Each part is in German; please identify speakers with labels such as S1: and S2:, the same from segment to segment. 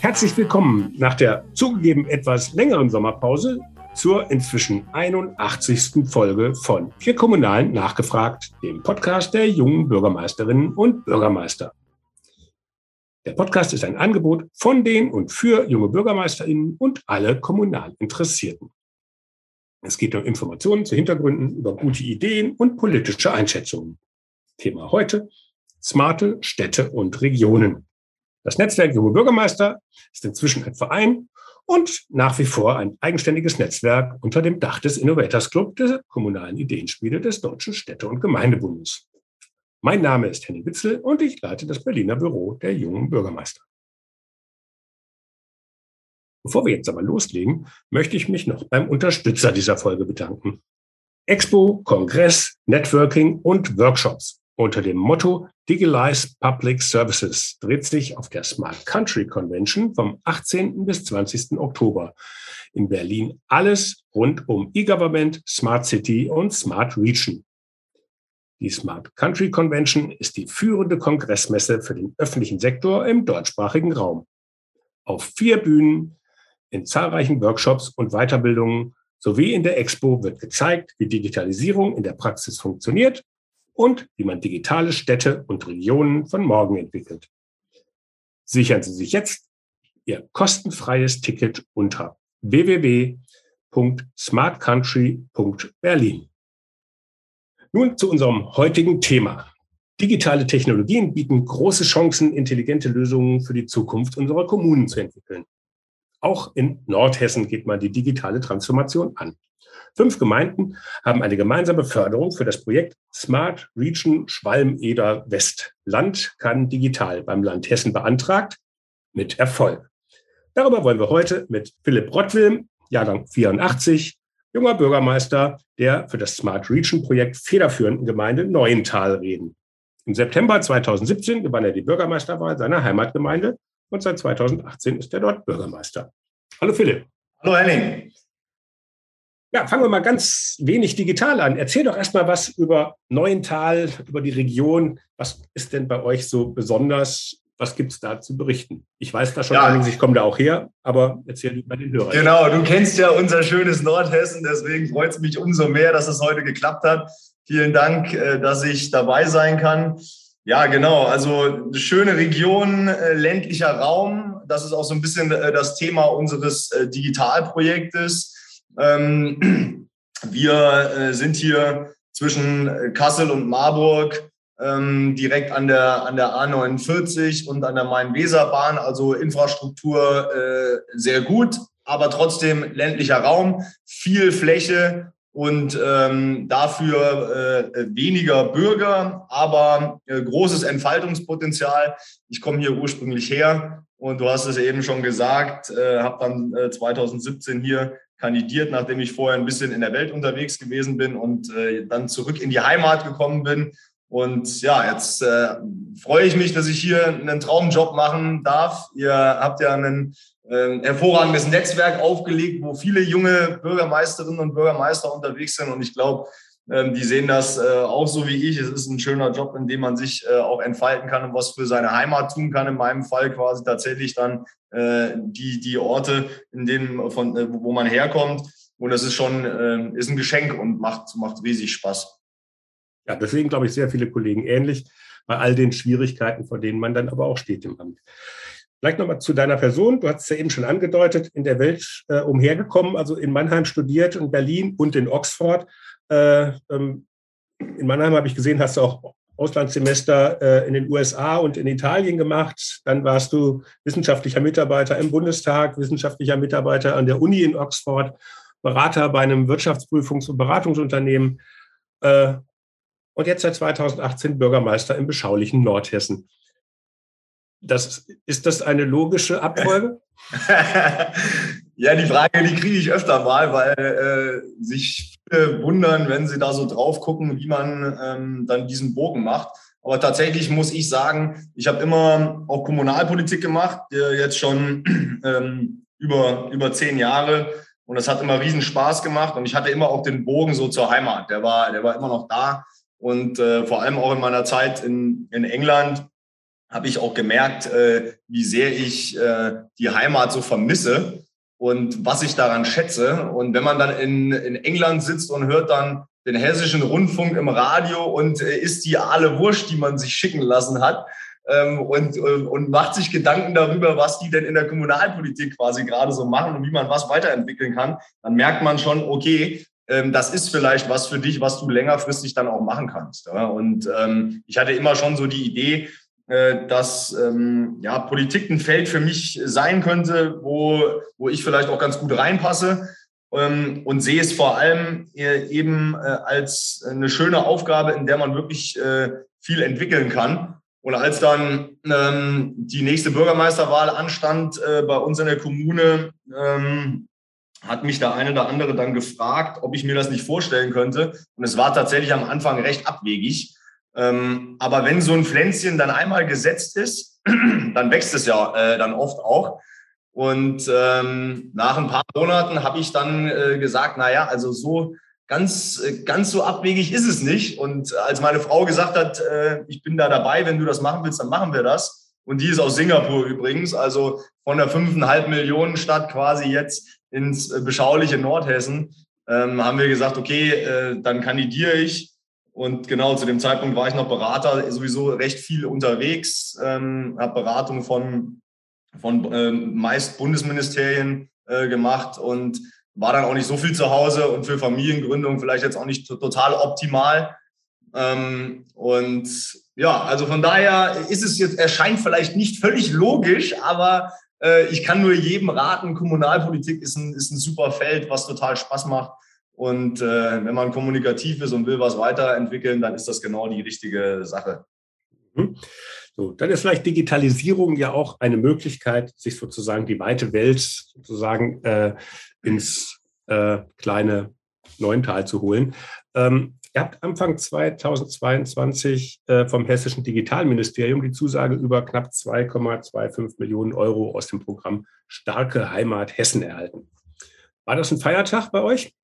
S1: Herzlich willkommen nach der zugegeben etwas längeren Sommerpause zur inzwischen 81. Folge von Vier Kommunalen nachgefragt, dem Podcast der jungen Bürgermeisterinnen und Bürgermeister. Der Podcast ist ein Angebot von den und für junge Bürgermeisterinnen und alle kommunal Interessierten. Es geht um Informationen zu Hintergründen über gute Ideen und politische Einschätzungen. Thema heute, smarte Städte und Regionen. Das Netzwerk Junge Bürgermeister ist inzwischen ein Verein und nach wie vor ein eigenständiges Netzwerk unter dem Dach des Innovators Club der kommunalen Ideenspiele des Deutschen Städte- und Gemeindebundes. Mein Name ist Henning Witzel und ich leite das Berliner Büro der jungen Bürgermeister. Bevor wir jetzt aber loslegen, möchte ich mich noch beim Unterstützer dieser Folge bedanken. Expo, Kongress, Networking und Workshops unter dem Motto Digitalize Public Services dreht sich auf der Smart Country Convention vom 18. bis 20. Oktober in Berlin alles rund um E-Government, Smart City und Smart Region. Die Smart Country Convention ist die führende Kongressmesse für den öffentlichen Sektor im deutschsprachigen Raum. Auf vier Bühnen, in zahlreichen Workshops und Weiterbildungen sowie in der Expo wird gezeigt, wie Digitalisierung in der Praxis funktioniert und wie man digitale Städte und Regionen von morgen entwickelt. Sichern Sie sich jetzt Ihr kostenfreies Ticket unter www.smartcountry.berlin. Nun zu unserem heutigen Thema. Digitale Technologien bieten große Chancen, intelligente Lösungen für die Zukunft unserer Kommunen zu entwickeln. Auch in Nordhessen geht man die digitale Transformation an. Fünf Gemeinden haben eine gemeinsame Förderung für das Projekt Smart Region Schwalm-Eder West. Land kann digital beim Land Hessen beantragt, mit Erfolg. Darüber wollen wir heute mit Philipp Rottwilm, Jahrgang 84, junger Bürgermeister der für das Smart Region Projekt federführenden Gemeinde Neuental reden. Im September 2017 gewann er die Bürgermeisterwahl seiner Heimatgemeinde und seit 2018 ist er dort Bürgermeister. Hallo Philipp.
S2: Hallo Henning.
S1: Ja, fangen wir mal ganz wenig digital an. Erzähl doch erstmal was über Neuental, über die Region. Was ist denn bei euch so besonders? Was gibt es da zu berichten? Ich weiß da schon ja. einiges, ich komme da auch her, aber erzähl bei den Hörern.
S2: Genau, du kennst ja unser schönes Nordhessen, deswegen freut es mich umso mehr, dass es heute geklappt hat. Vielen Dank, äh, dass ich dabei sein kann. Ja, genau. Also eine schöne Region, äh, ländlicher Raum. Das ist auch so ein bisschen äh, das Thema unseres Digitalprojektes. Ähm, wir sind hier zwischen Kassel und Marburg ähm, direkt an der, an der A49 und an der Main-Weser-Bahn, also Infrastruktur äh, sehr gut, aber trotzdem ländlicher Raum, viel Fläche und ähm, dafür äh, weniger Bürger, aber äh, großes Entfaltungspotenzial. Ich komme hier ursprünglich her und du hast es eben schon gesagt, äh, habe dann äh, 2017 hier kandidiert, nachdem ich vorher ein bisschen in der Welt unterwegs gewesen bin und äh, dann zurück in die Heimat gekommen bin und ja, jetzt äh, freue ich mich, dass ich hier einen Traumjob machen darf. Ihr habt ja ein äh, hervorragendes Netzwerk aufgelegt, wo viele junge Bürgermeisterinnen und Bürgermeister unterwegs sind. Und ich glaube, ähm, die sehen das äh, auch so wie ich. Es ist ein schöner Job, in dem man sich äh, auch entfalten kann und was für seine Heimat tun kann. In meinem Fall quasi tatsächlich dann äh, die, die Orte, in denen, von, wo man herkommt. Und das ist schon äh, ist ein Geschenk und macht, macht riesig Spaß.
S1: Ja, deswegen glaube ich sehr viele Kollegen ähnlich bei all den Schwierigkeiten, vor denen man dann aber auch steht im Amt. Vielleicht nochmal zu deiner Person. Du hast es ja eben schon angedeutet, in der Welt äh, umhergekommen, also in Mannheim studiert, in Berlin und in Oxford. Äh, ähm, in Mannheim habe ich gesehen, hast du auch Auslandssemester äh, in den USA und in Italien gemacht. Dann warst du wissenschaftlicher Mitarbeiter im Bundestag, wissenschaftlicher Mitarbeiter an der Uni in Oxford, Berater bei einem Wirtschaftsprüfungs- und Beratungsunternehmen äh, und jetzt seit 2018 Bürgermeister im beschaulichen Nordhessen. Das, ist das eine logische Abfolge?
S2: ja, die Frage, die kriege ich öfter mal, weil äh, sich viele wundern, wenn sie da so drauf gucken, wie man ähm, dann diesen Bogen macht. Aber tatsächlich muss ich sagen, ich habe immer auch Kommunalpolitik gemacht, jetzt schon ähm, über, über zehn Jahre. Und das hat immer riesen Spaß gemacht. Und ich hatte immer auch den Bogen so zur Heimat. Der war, der war immer noch da. Und äh, vor allem auch in meiner Zeit in, in England habe ich auch gemerkt, äh, wie sehr ich äh, die Heimat so vermisse und was ich daran schätze. Und wenn man dann in, in England sitzt und hört dann den hessischen Rundfunk im Radio und äh, isst die aale Wurst, die man sich schicken lassen hat, ähm, und, und, und macht sich Gedanken darüber, was die denn in der Kommunalpolitik quasi gerade so machen und wie man was weiterentwickeln kann, dann merkt man schon, okay, ähm, das ist vielleicht was für dich, was du längerfristig dann auch machen kannst. Und ähm, ich hatte immer schon so die Idee, äh, dass ähm, ja, Politik ein Feld für mich sein könnte, wo, wo ich vielleicht auch ganz gut reinpasse ähm, und sehe es vor allem äh, eben äh, als eine schöne Aufgabe, in der man wirklich äh, viel entwickeln kann. Und als dann ähm, die nächste Bürgermeisterwahl anstand äh, bei uns in der Kommune, ähm, hat mich der eine oder andere dann gefragt, ob ich mir das nicht vorstellen könnte. Und es war tatsächlich am Anfang recht abwegig. Ähm, aber wenn so ein Pflänzchen dann einmal gesetzt ist, dann wächst es ja äh, dann oft auch. Und ähm, nach ein paar Monaten habe ich dann äh, gesagt, na ja, also so ganz, äh, ganz so abwegig ist es nicht. Und als meine Frau gesagt hat, äh, ich bin da dabei, wenn du das machen willst, dann machen wir das. Und die ist aus Singapur übrigens, also von der fünfeinhalb Millionen Stadt quasi jetzt ins äh, beschauliche Nordhessen, ähm, haben wir gesagt, okay, äh, dann kandidiere ich. Und genau zu dem Zeitpunkt war ich noch Berater, sowieso recht viel unterwegs, ähm, habe Beratung von, von äh, meist Bundesministerien äh, gemacht und war dann auch nicht so viel zu Hause und für Familiengründung vielleicht jetzt auch nicht total optimal. Ähm, und ja, also von daher ist es jetzt, erscheint vielleicht nicht völlig logisch, aber äh, ich kann nur jedem raten, Kommunalpolitik ist ein, ist ein super Feld, was total Spaß macht. Und äh, wenn man kommunikativ ist und will was weiterentwickeln, dann ist das genau die richtige Sache.
S1: Mhm. So, dann ist vielleicht Digitalisierung ja auch eine Möglichkeit, sich sozusagen die weite Welt sozusagen äh, ins äh, kleine Neuntal zu holen. Ähm, ihr habt Anfang 2022 äh, vom Hessischen Digitalministerium die Zusage über knapp 2,25 Millionen Euro aus dem Programm Starke Heimat Hessen erhalten. War das ein Feiertag bei euch?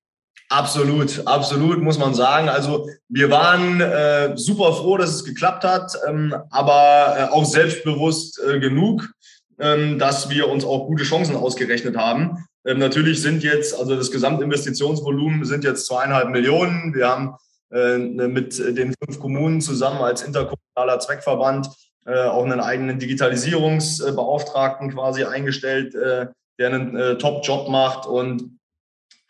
S2: Absolut, absolut, muss man sagen. Also wir waren äh, super froh, dass es geklappt hat, ähm, aber äh, auch selbstbewusst äh, genug, ähm, dass wir uns auch gute Chancen ausgerechnet haben. Ähm, natürlich sind jetzt, also das Gesamtinvestitionsvolumen sind jetzt zweieinhalb Millionen. Wir haben äh, mit den fünf Kommunen zusammen als interkommunaler Zweckverband äh, auch einen eigenen Digitalisierungsbeauftragten quasi eingestellt, äh, der einen äh, Top-Job macht und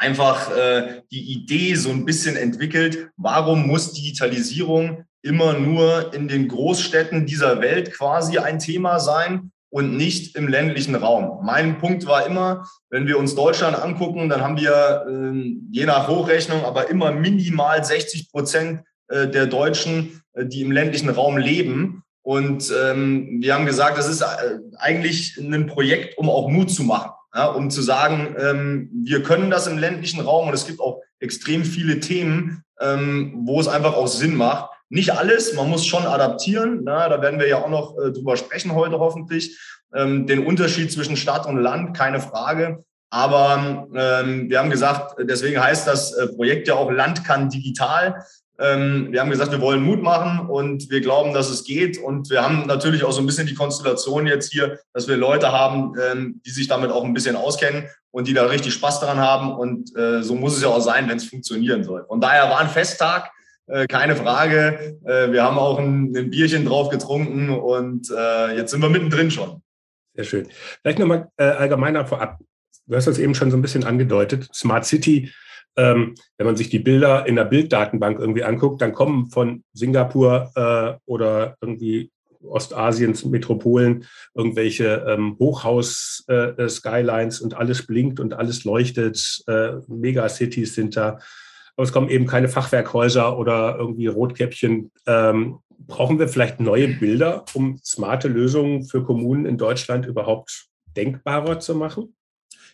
S2: einfach äh, die Idee so ein bisschen entwickelt, warum muss Digitalisierung immer nur in den Großstädten dieser Welt quasi ein Thema sein und nicht im ländlichen Raum. Mein Punkt war immer, wenn wir uns Deutschland angucken, dann haben wir äh, je nach Hochrechnung aber immer minimal 60 Prozent äh, der Deutschen, äh, die im ländlichen Raum leben. Und ähm, wir haben gesagt, das ist äh, eigentlich ein Projekt, um auch Mut zu machen ja, um zu sagen, ähm, wir können das im ländlichen Raum und es gibt auch extrem viele Themen, ähm, wo es einfach auch Sinn macht. Nicht alles, man muss schon adaptieren. Na, da werden wir ja auch noch äh, drüber sprechen heute hoffentlich. Ähm, den Unterschied zwischen Stadt und Land, keine Frage. Aber ähm, wir haben gesagt, deswegen heißt das äh, Projekt ja auch Land kann digital. Ähm, wir haben gesagt, wir wollen Mut machen und wir glauben, dass es geht. Und wir haben natürlich auch so ein bisschen die Konstellation jetzt hier, dass wir Leute haben, ähm, die sich damit auch ein bisschen auskennen und die da richtig Spaß daran haben. Und äh, so muss es ja auch sein, wenn es funktionieren soll. Von daher war ein Festtag, äh, keine Frage. Äh, wir haben auch ein, ein, Bierchen drauf getrunken und jetzt sind wir mittendrin schon.
S1: Sehr schön. Vielleicht nochmal allgemeiner vorab. Du hast das eben schon so ein bisschen angedeutet. Smart City ähm, wenn man sich die Bilder in der Bilddatenbank irgendwie anguckt, dann kommen von Singapur äh, oder irgendwie Ostasiens Metropolen irgendwelche ähm, Hochhaus-Skylines äh, und alles blinkt und alles leuchtet. Äh, Megacities sind da. Aber es kommen eben keine Fachwerkhäuser oder irgendwie Rotkäppchen. Ähm, brauchen wir vielleicht neue Bilder, um smarte Lösungen für Kommunen in Deutschland überhaupt denkbarer zu machen?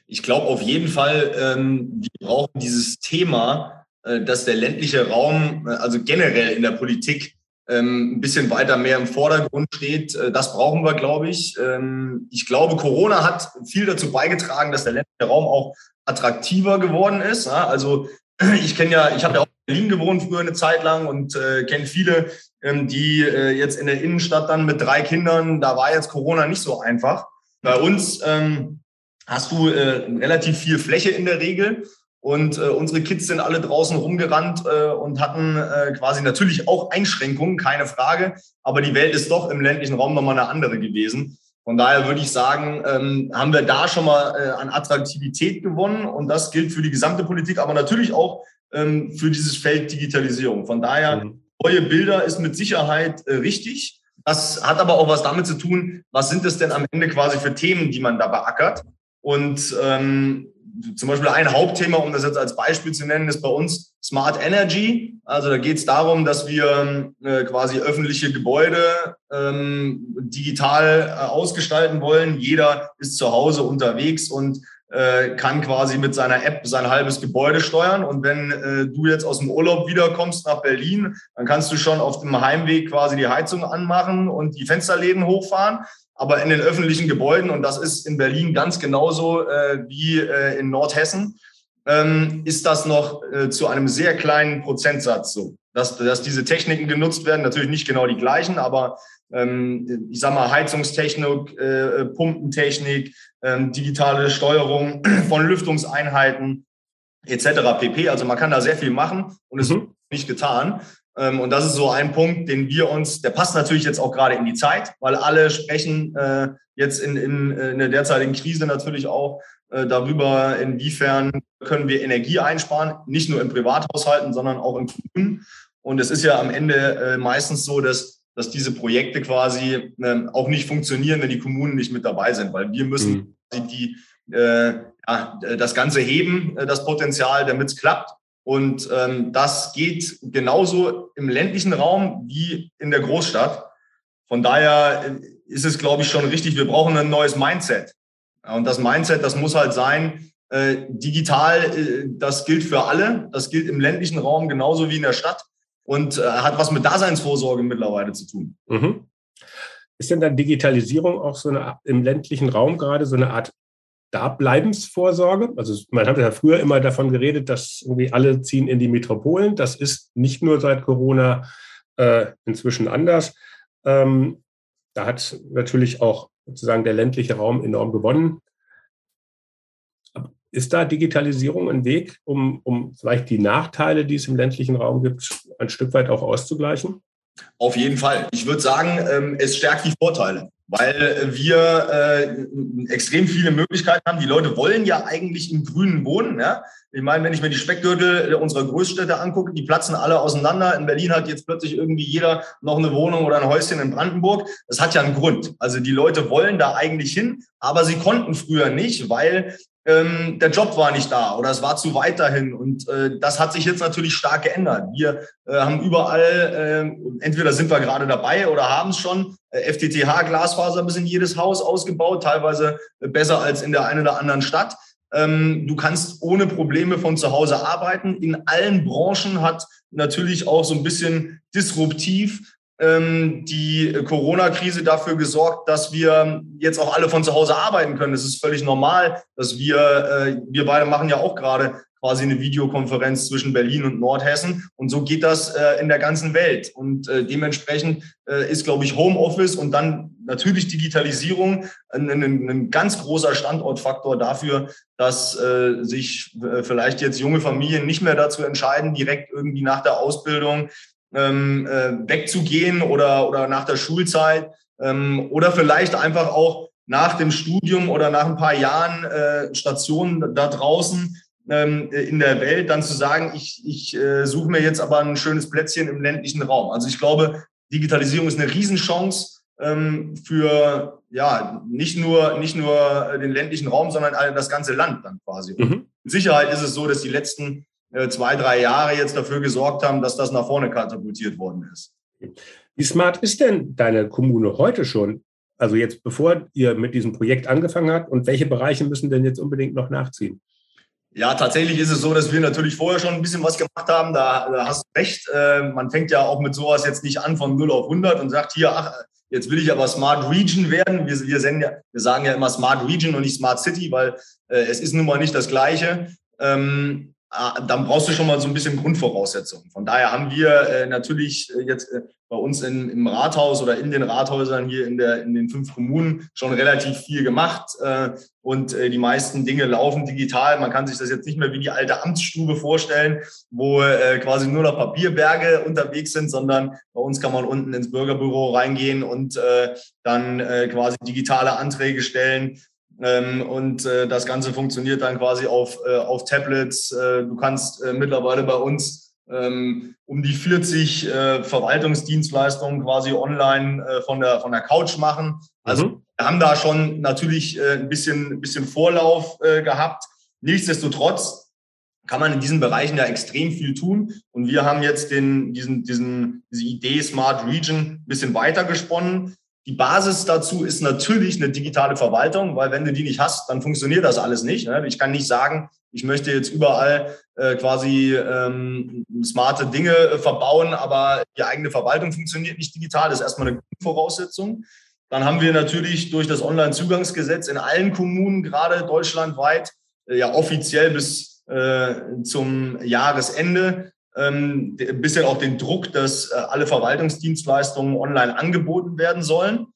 S2: Ich glaube auf jeden Fall, ähm, wir brauchen dieses Thema, äh, dass der ländliche Raum, äh, also generell in der Politik, ähm, ein bisschen weiter mehr im Vordergrund steht. Äh, das brauchen wir, glaube ich. Ähm, ich glaube, Corona hat viel dazu beigetragen, dass der ländliche Raum auch attraktiver geworden ist. Ja? Also ich kenne ja, ich habe ja auch in Berlin gewohnt früher eine Zeit lang und äh, kenne viele, ähm, die äh, jetzt in der Innenstadt dann mit drei Kindern, da war jetzt Corona nicht so einfach. Bei uns ähm, hast du äh, relativ viel Fläche in der Regel. Und äh, unsere Kids sind alle draußen rumgerannt äh, und hatten äh, quasi natürlich auch Einschränkungen, keine Frage. Aber die Welt ist doch im ländlichen Raum nochmal eine andere gewesen. Von daher würde ich sagen, ähm, haben wir da schon mal äh, an Attraktivität gewonnen. Und das gilt für die gesamte Politik, aber natürlich auch ähm, für dieses Feld Digitalisierung. Von daher, mhm. neue Bilder ist mit Sicherheit äh, richtig. Das hat aber auch was damit zu tun, was sind es denn am Ende quasi für Themen, die man da beackert. Und ähm, zum Beispiel ein Hauptthema, um das jetzt als Beispiel zu nennen, ist bei uns Smart Energy. Also da geht es darum, dass wir äh, quasi öffentliche Gebäude ähm, digital äh, ausgestalten wollen. Jeder ist zu Hause unterwegs und äh, kann quasi mit seiner App sein halbes Gebäude steuern. Und wenn äh, du jetzt aus dem Urlaub wiederkommst nach Berlin, dann kannst du schon auf dem Heimweg quasi die Heizung anmachen und die Fensterläden hochfahren. Aber in den öffentlichen Gebäuden, und das ist in Berlin ganz genauso äh, wie äh, in Nordhessen, ähm, ist das noch äh, zu einem sehr kleinen Prozentsatz so, dass, dass diese Techniken genutzt werden. Natürlich nicht genau die gleichen, aber ähm, ich sag mal Heizungstechnik, äh, Pumpentechnik, ähm, digitale Steuerung von Lüftungseinheiten etc. pp. Also man kann da sehr viel machen und es mhm. wird nicht getan. Ähm, und das ist so ein Punkt, den wir uns, der passt natürlich jetzt auch gerade in die Zeit, weil alle sprechen äh, jetzt in, in, in der derzeitigen Krise natürlich auch äh, darüber, inwiefern können wir Energie einsparen, nicht nur in Privathaushalten, sondern auch in Kommunen. Und es ist ja am Ende äh, meistens so, dass, dass diese Projekte quasi äh, auch nicht funktionieren, wenn die Kommunen nicht mit dabei sind, weil wir müssen mhm. die, äh, ja, das Ganze heben, äh, das Potenzial, damit es klappt. Und ähm, das geht genauso im ländlichen Raum wie in der Großstadt. Von daher äh, ist es, glaube ich, schon richtig, wir brauchen ein neues Mindset. Und das Mindset, das muss halt sein, äh, digital, äh, das gilt für alle, das gilt im ländlichen Raum genauso wie in der Stadt und äh, hat was mit Daseinsvorsorge mittlerweile zu tun. Mhm.
S1: Ist denn dann Digitalisierung auch so eine im ländlichen Raum gerade so eine Art Dableibensvorsorge. Also man hat ja früher immer davon geredet, dass irgendwie alle ziehen in die Metropolen. Das ist nicht nur seit Corona äh, inzwischen anders. Ähm, da hat natürlich auch sozusagen der ländliche Raum enorm gewonnen. Ist da Digitalisierung ein Weg, um, um vielleicht die Nachteile, die es im ländlichen Raum gibt, ein Stück weit auch auszugleichen?
S2: Auf jeden Fall. Ich würde sagen, ähm, es stärkt die Vorteile weil wir äh, extrem viele Möglichkeiten haben. Die Leute wollen ja eigentlich im Grünen wohnen. Ja? Ich meine, wenn ich mir die Speckgürtel unserer Großstädte angucke, die platzen alle auseinander. In Berlin hat jetzt plötzlich irgendwie jeder noch eine Wohnung oder ein Häuschen in Brandenburg. Das hat ja einen Grund. Also die Leute wollen da eigentlich hin, aber sie konnten früher nicht, weil ähm, der Job war nicht da oder es war zu weit dahin. Und äh, das hat sich jetzt natürlich stark geändert. Wir äh, haben überall, äh, entweder sind wir gerade dabei oder haben es schon, äh, FTTH-Glasfaser bis in jedes Haus ausgebaut, teilweise besser als in der einen oder anderen Stadt. Ähm, du kannst ohne Probleme von zu Hause arbeiten. In allen Branchen hat natürlich auch so ein bisschen disruptiv die Corona-Krise dafür gesorgt, dass wir jetzt auch alle von zu Hause arbeiten können. Es ist völlig normal, dass wir, äh, wir beide machen ja auch gerade quasi eine Videokonferenz zwischen Berlin und Nordhessen. Und so geht das äh, in der ganzen Welt. Und äh, dementsprechend ist, glaube ich, Homeoffice und dann natürlich Digitalisierung ein, ein, ein ganz großer Standortfaktor dafür, dass sich vielleicht jetzt junge Familien nicht mehr dazu entscheiden, direkt irgendwie nach der Ausbildung ähm, äh, wegzugehen oder, oder nach der Schulzeit ähm, oder vielleicht einfach auch nach dem Studium oder nach ein paar Jahren äh, Stationen da draußen ähm, in der Welt, dann zu sagen, ich, ich äh, suche mir jetzt aber ein schönes Plätzchen im ländlichen Raum. Also ich glaube, Digitalisierung ist eine Riesenchance ähm, für ja nicht nur nicht nur den ländlichen Raum, sondern das ganze Land dann quasi. Mhm. Mit Sicherheit ist es so, dass die letzten äh, zwei, drei Jahre jetzt dafür gesorgt haben, dass das nach vorne katapultiert worden ist.
S1: Wie smart ist denn deine Kommune heute schon? Also jetzt, bevor ihr mit diesem Projekt angefangen habt und welche Bereiche müssen denn jetzt unbedingt noch nachziehen?
S2: Ja, tatsächlich ist es so, dass wir natürlich vorher schon ein bisschen was gemacht haben. Da, da hast du recht. Äh, man fängt ja auch mit sowas jetzt nicht an von 0 auf 100 und sagt hier, ach, jetzt will ich aber Smart Region werden. Wir, wir, ja, wir sagen ja immer Smart Region und nicht Smart City, weil äh, es ist nun mal nicht das Gleiche. Ähm, dann brauchst du schon mal so ein bisschen Grundvoraussetzungen. Von daher haben wir äh, natürlich äh, jetzt äh, bei uns in, im Rathaus oder in den Rathäusern hier in, der, in den fünf Kommunen schon relativ viel gemacht. Und die meisten Dinge laufen digital. Man kann sich das jetzt nicht mehr wie die alte Amtsstube vorstellen, wo quasi nur noch Papierberge unterwegs sind, sondern bei uns kann man unten ins Bürgerbüro reingehen und dann quasi digitale Anträge stellen. Ähm, und äh, das Ganze funktioniert dann quasi auf, äh, auf Tablets. Äh, du kannst äh, mittlerweile bei uns ähm, um die 40 äh, Verwaltungsdienstleistungen quasi online äh, von, der, von der Couch machen. Also mhm. wir haben da schon natürlich äh, ein, bisschen, ein bisschen Vorlauf äh, gehabt. Nichtsdestotrotz kann man in diesen Bereichen ja extrem viel tun. Und wir haben jetzt den, diesen, diesen, diese Idee Smart Region ein bisschen weitergesponnen. Die Basis dazu ist natürlich eine digitale Verwaltung, weil wenn du die nicht hast, dann funktioniert das alles nicht. Ne? Ich kann nicht sagen, ich möchte jetzt überall äh, quasi ähm, smarte Dinge äh, verbauen, aber die eigene Verwaltung funktioniert nicht digital. Das ist erstmal eine Voraussetzung. Dann haben wir natürlich durch das Onlinezugangsgesetz in allen Kommunen, gerade deutschlandweit, äh, ja offiziell bis äh, zum Jahresende ein bisschen auch den Druck, dass äh, alle Verwaltungsdienstleistungen online angeboten werden sollen.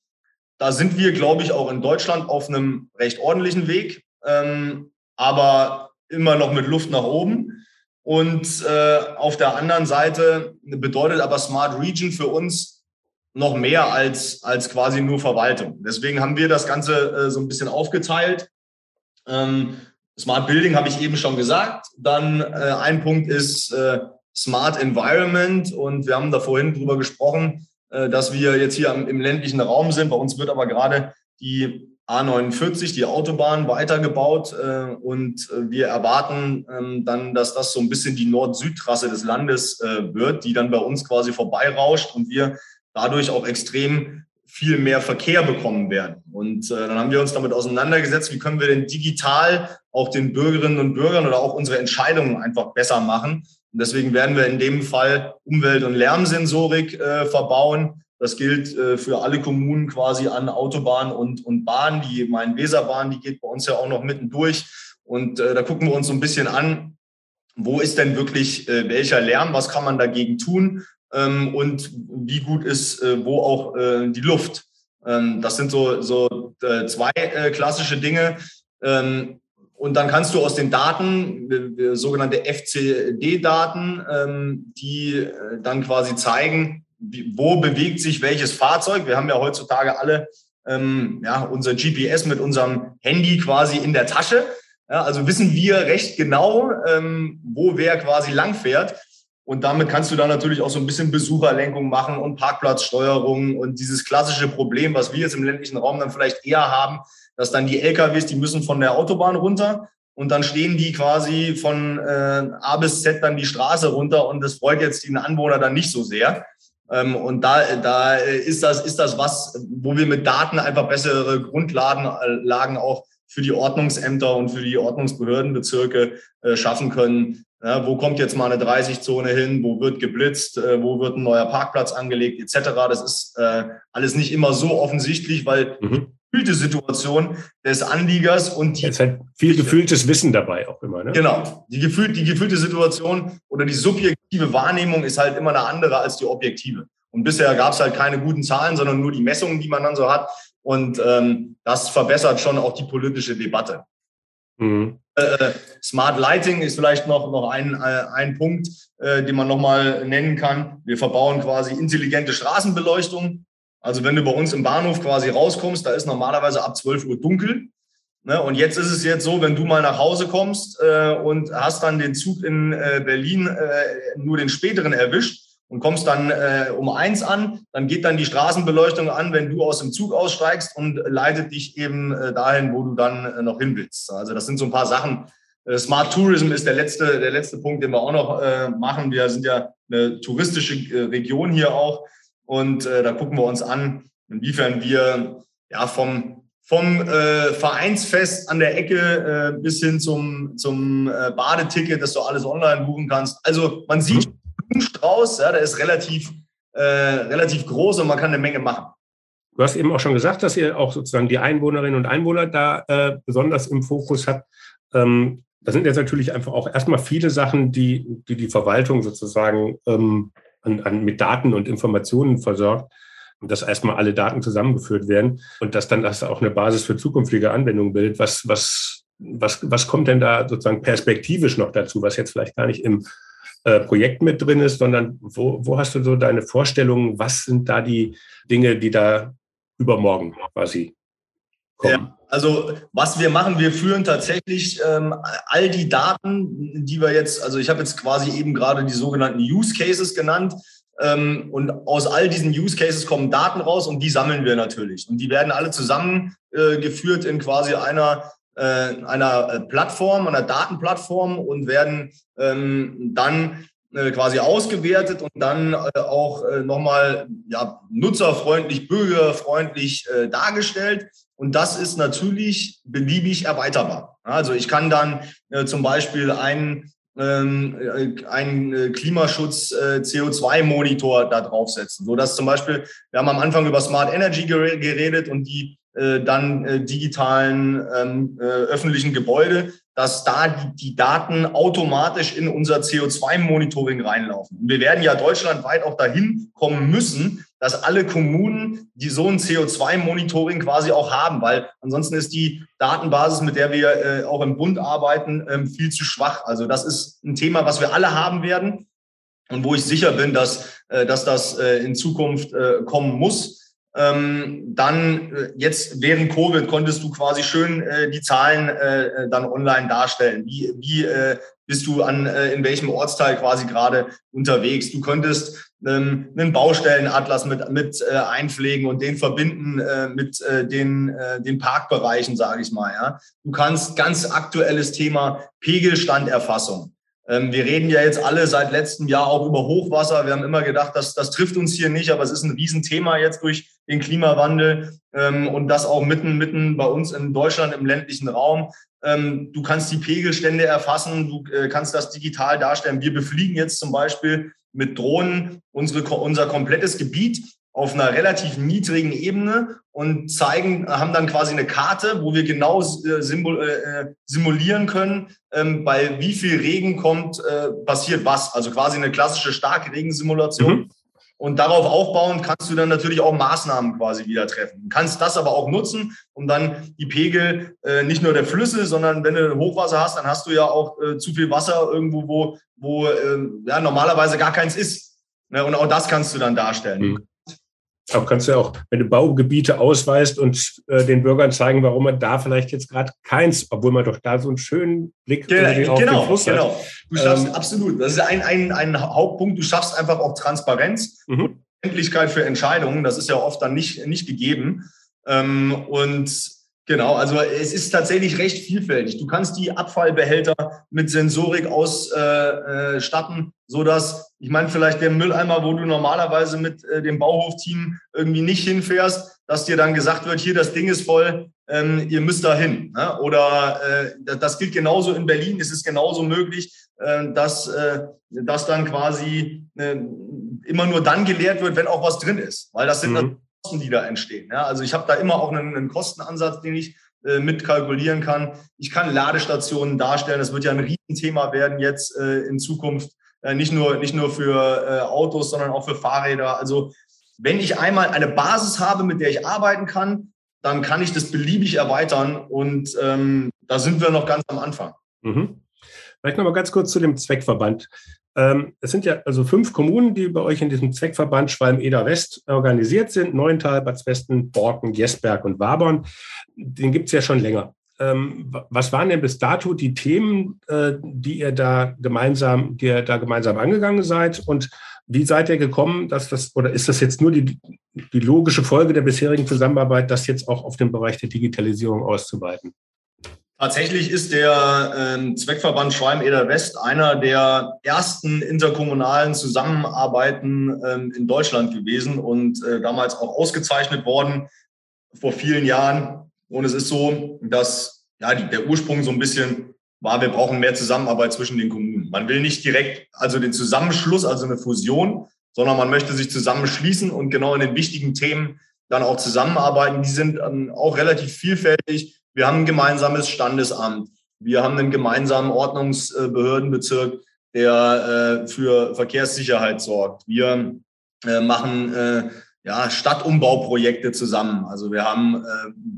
S2: Da sind wir, glaube ich, auch in Deutschland auf einem recht ordentlichen Weg, ähm, aber immer noch mit Luft nach oben. Und äh, auf der anderen Seite bedeutet aber Smart Region für uns noch mehr als, als quasi nur Verwaltung. Deswegen haben wir das Ganze äh, so ein bisschen aufgeteilt. Ähm, Smart Building habe ich eben schon gesagt. Dann ein Punkt ist Smart Environment. Und wir haben da vorhin drüber gesprochen, äh, dass wir jetzt hier im ländlichen Raum sind. Bei uns wird aber gerade die A49, die Autobahn, weitergebaut. Äh, und äh, wir erwarten ähm, dann, dass das so ein bisschen die Nord-Süd-Trasse des Landes wird, die dann bei uns quasi vorbeirauscht und wir dadurch auch extrem viel mehr Verkehr bekommen werden. Und äh, dann haben wir uns damit auseinandergesetzt, wie können wir denn digital auch den Bürgerinnen und Bürgern oder auch unsere Entscheidungen einfach besser machen. Und deswegen werden wir in dem Fall Umwelt- und Lärmsensorik äh, verbauen. Das gilt äh, für alle Kommunen quasi an Autobahn und, und Bahn. Die Main-Weser-Bahn, die geht bei uns ja auch noch mitten durch. Und äh, da gucken wir uns so ein bisschen an, wo ist denn wirklich äh, welcher Lärm, was kann man dagegen tun ähm, und wie gut ist äh, wo auch äh, die Luft. Ähm, das sind so, so zwei klassische Dinge. Ähm, und dann kannst du aus den Daten, sogenannte FCD-Daten, ähm, die äh, dann quasi zeigen, wo bewegt sich welches Fahrzeug. Wir haben ja heutzutage alle ähm, ja, unser GPS mit unserem Handy quasi in der Tasche. Ja, also wissen wir recht genau, ähm, wo wer quasi langfährt. Und damit kannst du dann natürlich auch so ein bisschen Besucherlenkung machen und Parkplatzsteuerung und dieses klassische Problem, was wir jetzt im ländlichen Raum dann vielleicht eher haben, dass dann die LKWs, die müssen von der Autobahn runter und dann stehen die quasi von äh, A bis Z dann die Straße runter und das freut jetzt den Anwohner dann nicht so sehr. Ähm, und da, da ist das, ist das was, wo wir mit Daten einfach bessere Grundlagen äh, Lagen auch für die Ordnungsämter und für die Ordnungsbehördenbezirke äh, schaffen können. Ja, wo kommt jetzt mal eine 30-Zone hin? Wo wird geblitzt? Äh, wo wird ein neuer Parkplatz angelegt? Etc. Das ist äh, alles nicht immer so offensichtlich, weil mhm gefühlte Situation des Anliegers und
S1: die. Es ist halt viel gefühltes Wissen dabei auch immer, ne?
S2: Genau. Die, gefühlt, die gefühlte Situation oder die subjektive Wahrnehmung ist halt immer eine andere als die objektive. Und bisher gab es halt keine guten Zahlen, sondern nur die Messungen, die man dann so hat. Und ähm, das verbessert schon auch die politische Debatte. Mhm. Äh, äh Smart Lighting ist vielleicht noch, noch ein, äh, ein Punkt, äh, den man nochmal nennen kann. Wir verbauen quasi intelligente Straßenbeleuchtung. Also wenn du bei uns im Bahnhof quasi rauskommst, da ist normalerweise ab 12 Uhr dunkel. Ne? Und jetzt ist es jetzt so, wenn du mal nach Hause kommst äh, und hast dann den Zug in äh, Berlin äh, nur den späteren erwischt und kommst dann äh, um eins an, dann geht dann die Straßenbeleuchtung an, wenn du aus dem Zug aussteigst und leitet dich eben äh, dahin, wo du dann äh, noch hin willst. Also das sind so ein paar Sachen. Smart Tourism ist der letzte, der letzte Punkt, den wir auch noch machen. Wir sind ja eine touristische Region hier auch. Und äh, da gucken wir uns an, inwiefern wir ja vom, vom äh, Vereinsfest an der Ecke äh, bis hin zum, zum äh, Badeticket, dass du alles online buchen kannst. Also man sieht mhm. einen Strauß, ja, der ist relativ, äh, relativ groß und man kann eine Menge machen.
S1: Du hast eben auch schon gesagt, dass ihr auch sozusagen die Einwohnerinnen und Einwohner da äh, besonders im Fokus habt. Ähm, das sind jetzt natürlich einfach auch erstmal viele Sachen, die die, die Verwaltung sozusagen ähm, an, an, mit Daten und Informationen versorgt dass erstmal alle Daten zusammengeführt werden und dass dann das auch eine Basis für zukünftige Anwendungen bildet. Was, was, was, was kommt denn da sozusagen perspektivisch noch dazu, was jetzt vielleicht gar nicht im äh, Projekt mit drin ist, sondern wo, wo hast du so deine Vorstellungen? Was sind da die Dinge, die da übermorgen quasi kommen?
S2: Ja. Also was wir machen, wir führen tatsächlich ähm, all die Daten, die wir jetzt, also ich habe jetzt quasi eben gerade die sogenannten Use Cases genannt. Ähm, und aus all diesen Use Cases kommen Daten raus und die sammeln wir natürlich. Und die werden alle zusammengeführt äh, in quasi einer, äh, einer äh, Plattform, einer Datenplattform und werden ähm, dann äh, quasi ausgewertet und dann äh, auch äh, nochmal ja, nutzerfreundlich, bürgerfreundlich dargestellt. Und das ist natürlich beliebig erweiterbar. Also ich kann dann zum Beispiel einen ähm, einen Klimaschutz CO2-Monitor da draufsetzen, so dass zum Beispiel wir haben am Anfang über Smart Energy geredet und die dann digitalen ähm, öffentlichen Gebäude dass da die, die Daten automatisch in unser CO2-Monitoring reinlaufen. Und wir werden ja deutschlandweit auch dahin kommen müssen, dass alle Kommunen, die so ein CO2-Monitoring quasi auch haben, weil ansonsten ist die Datenbasis, mit der wir äh, auch im Bund arbeiten, ähm, viel zu schwach. Also das ist ein Thema, was wir alle haben werden und wo ich sicher bin, dass, äh, dass das äh, in Zukunft äh, kommen muss. Ähm, dann äh, jetzt während Covid konntest du quasi schön äh, die Zahlen äh, äh, dann online darstellen. Wie, wie äh, bist du an äh, in welchem Ortsteil quasi gerade unterwegs? Du könntest ähm, einen Baustellenatlas mit mit äh, einpflegen und den verbinden äh, mit äh, den äh, den Parkbereichen, sage ich mal. Ja, du kannst ganz aktuelles Thema Pegelstanderfassung wir reden ja jetzt alle seit letztem Jahr auch über Hochwasser. Wir haben immer gedacht, dass das trifft uns hier nicht, aber es ist ein Riesenthema jetzt durch den Klimawandel ähm, und das auch mitten, mitten bei uns in Deutschland im ländlichen Raum. Ähm, du kannst die Pegelstände erfassen, du äh, kannst das digital darstellen. Wir befliegen jetzt zum Beispiel mit Drohnen unsere, unser komplettes Gebiet auf einer relativ niedrigen Ebene und zeigen, haben dann quasi eine Karte, wo wir genau äh, äh, simulieren können, ähm, bei wie viel Regen kommt, äh, passiert was. Also quasi eine klassische Starkregensimulation. Mhm. Und darauf aufbauen kannst du dann natürlich auch Maßnahmen quasi wieder treffen. Du kannst das aber auch nutzen, um dann die Pegel nicht nur der Flüsse, sondern wenn du Hochwasser hast, dann hast du ja auch zu viel Wasser irgendwo, wo, wo ähm, ja, normalerweise gar keins ist. Ne, und auch das kannst du dann darstellen. Mhm.
S1: Auch kannst du auch, wenn du Baugebiete ausweist und äh, den Bürgern zeigen, warum man da vielleicht jetzt gerade keins, obwohl man doch da so einen schönen Blick
S2: genau, auf genau, den Fluss genau. hat. Du schaffst ähm, absolut. Das ist ein, ein, ein Hauptpunkt. Du schaffst einfach auch Transparenz mhm. und Endlichkeit für Entscheidungen. Das ist ja oft dann nicht, nicht gegeben. Ähm, und Genau, also es ist tatsächlich recht vielfältig. Du kannst die Abfallbehälter mit Sensorik ausstatten, äh, so dass ich meine vielleicht der Mülleimer, wo du normalerweise mit äh, dem Bauhofteam irgendwie nicht hinfährst, dass dir dann gesagt wird, hier das Ding ist voll, ähm, ihr müsst da hin. Ne? Oder äh, das gilt genauso in Berlin. Es ist genauso möglich, äh, dass äh, das dann quasi äh, immer nur dann geleert wird, wenn auch was drin ist, weil das sind mhm. Kosten, die da entstehen. Ja, also ich habe da immer auch einen, einen Kostenansatz, den ich äh, mitkalkulieren kann. Ich kann Ladestationen darstellen. Das wird ja ein Riesenthema werden jetzt äh, in Zukunft. Äh, nicht, nur, nicht nur für äh, Autos, sondern auch für Fahrräder. Also wenn ich einmal eine Basis habe, mit der ich arbeiten kann, dann kann ich das beliebig erweitern. Und ähm, da sind wir noch ganz am Anfang.
S1: Mhm. Vielleicht noch mal ganz kurz zu dem Zweckverband. Ähm, es sind ja also fünf Kommunen, die bei euch in diesem Zweckverband Schwalm-Eder West organisiert sind. Neuntal, Bad Westen, Borken, Jesberg und Waborn. Den gibt es ja schon länger. Ähm, was waren denn bis dato die Themen, äh, die ihr da gemeinsam, die ihr da gemeinsam angegangen seid? Und wie seid ihr gekommen, dass das, oder ist das jetzt nur die, die logische Folge der bisherigen Zusammenarbeit, das jetzt auch auf den Bereich der Digitalisierung auszuweiten?
S2: Tatsächlich ist der äh, Zweckverband Schwalm-Eder West einer der ersten interkommunalen Zusammenarbeiten ähm, in Deutschland gewesen und äh, damals auch ausgezeichnet worden vor vielen Jahren. Und es ist so, dass ja, die, der Ursprung so ein bisschen war, wir brauchen mehr Zusammenarbeit zwischen den Kommunen. Man will nicht direkt also den Zusammenschluss, also eine Fusion, sondern man möchte sich zusammenschließen und genau in den wichtigen Themen dann auch zusammenarbeiten. Die sind ähm, auch relativ vielfältig wir haben ein gemeinsames Standesamt. Wir haben einen gemeinsamen Ordnungsbehördenbezirk, der äh, für Verkehrssicherheit sorgt. Wir äh, machen äh, Stadtumbauprojekte zusammen. Also wir haben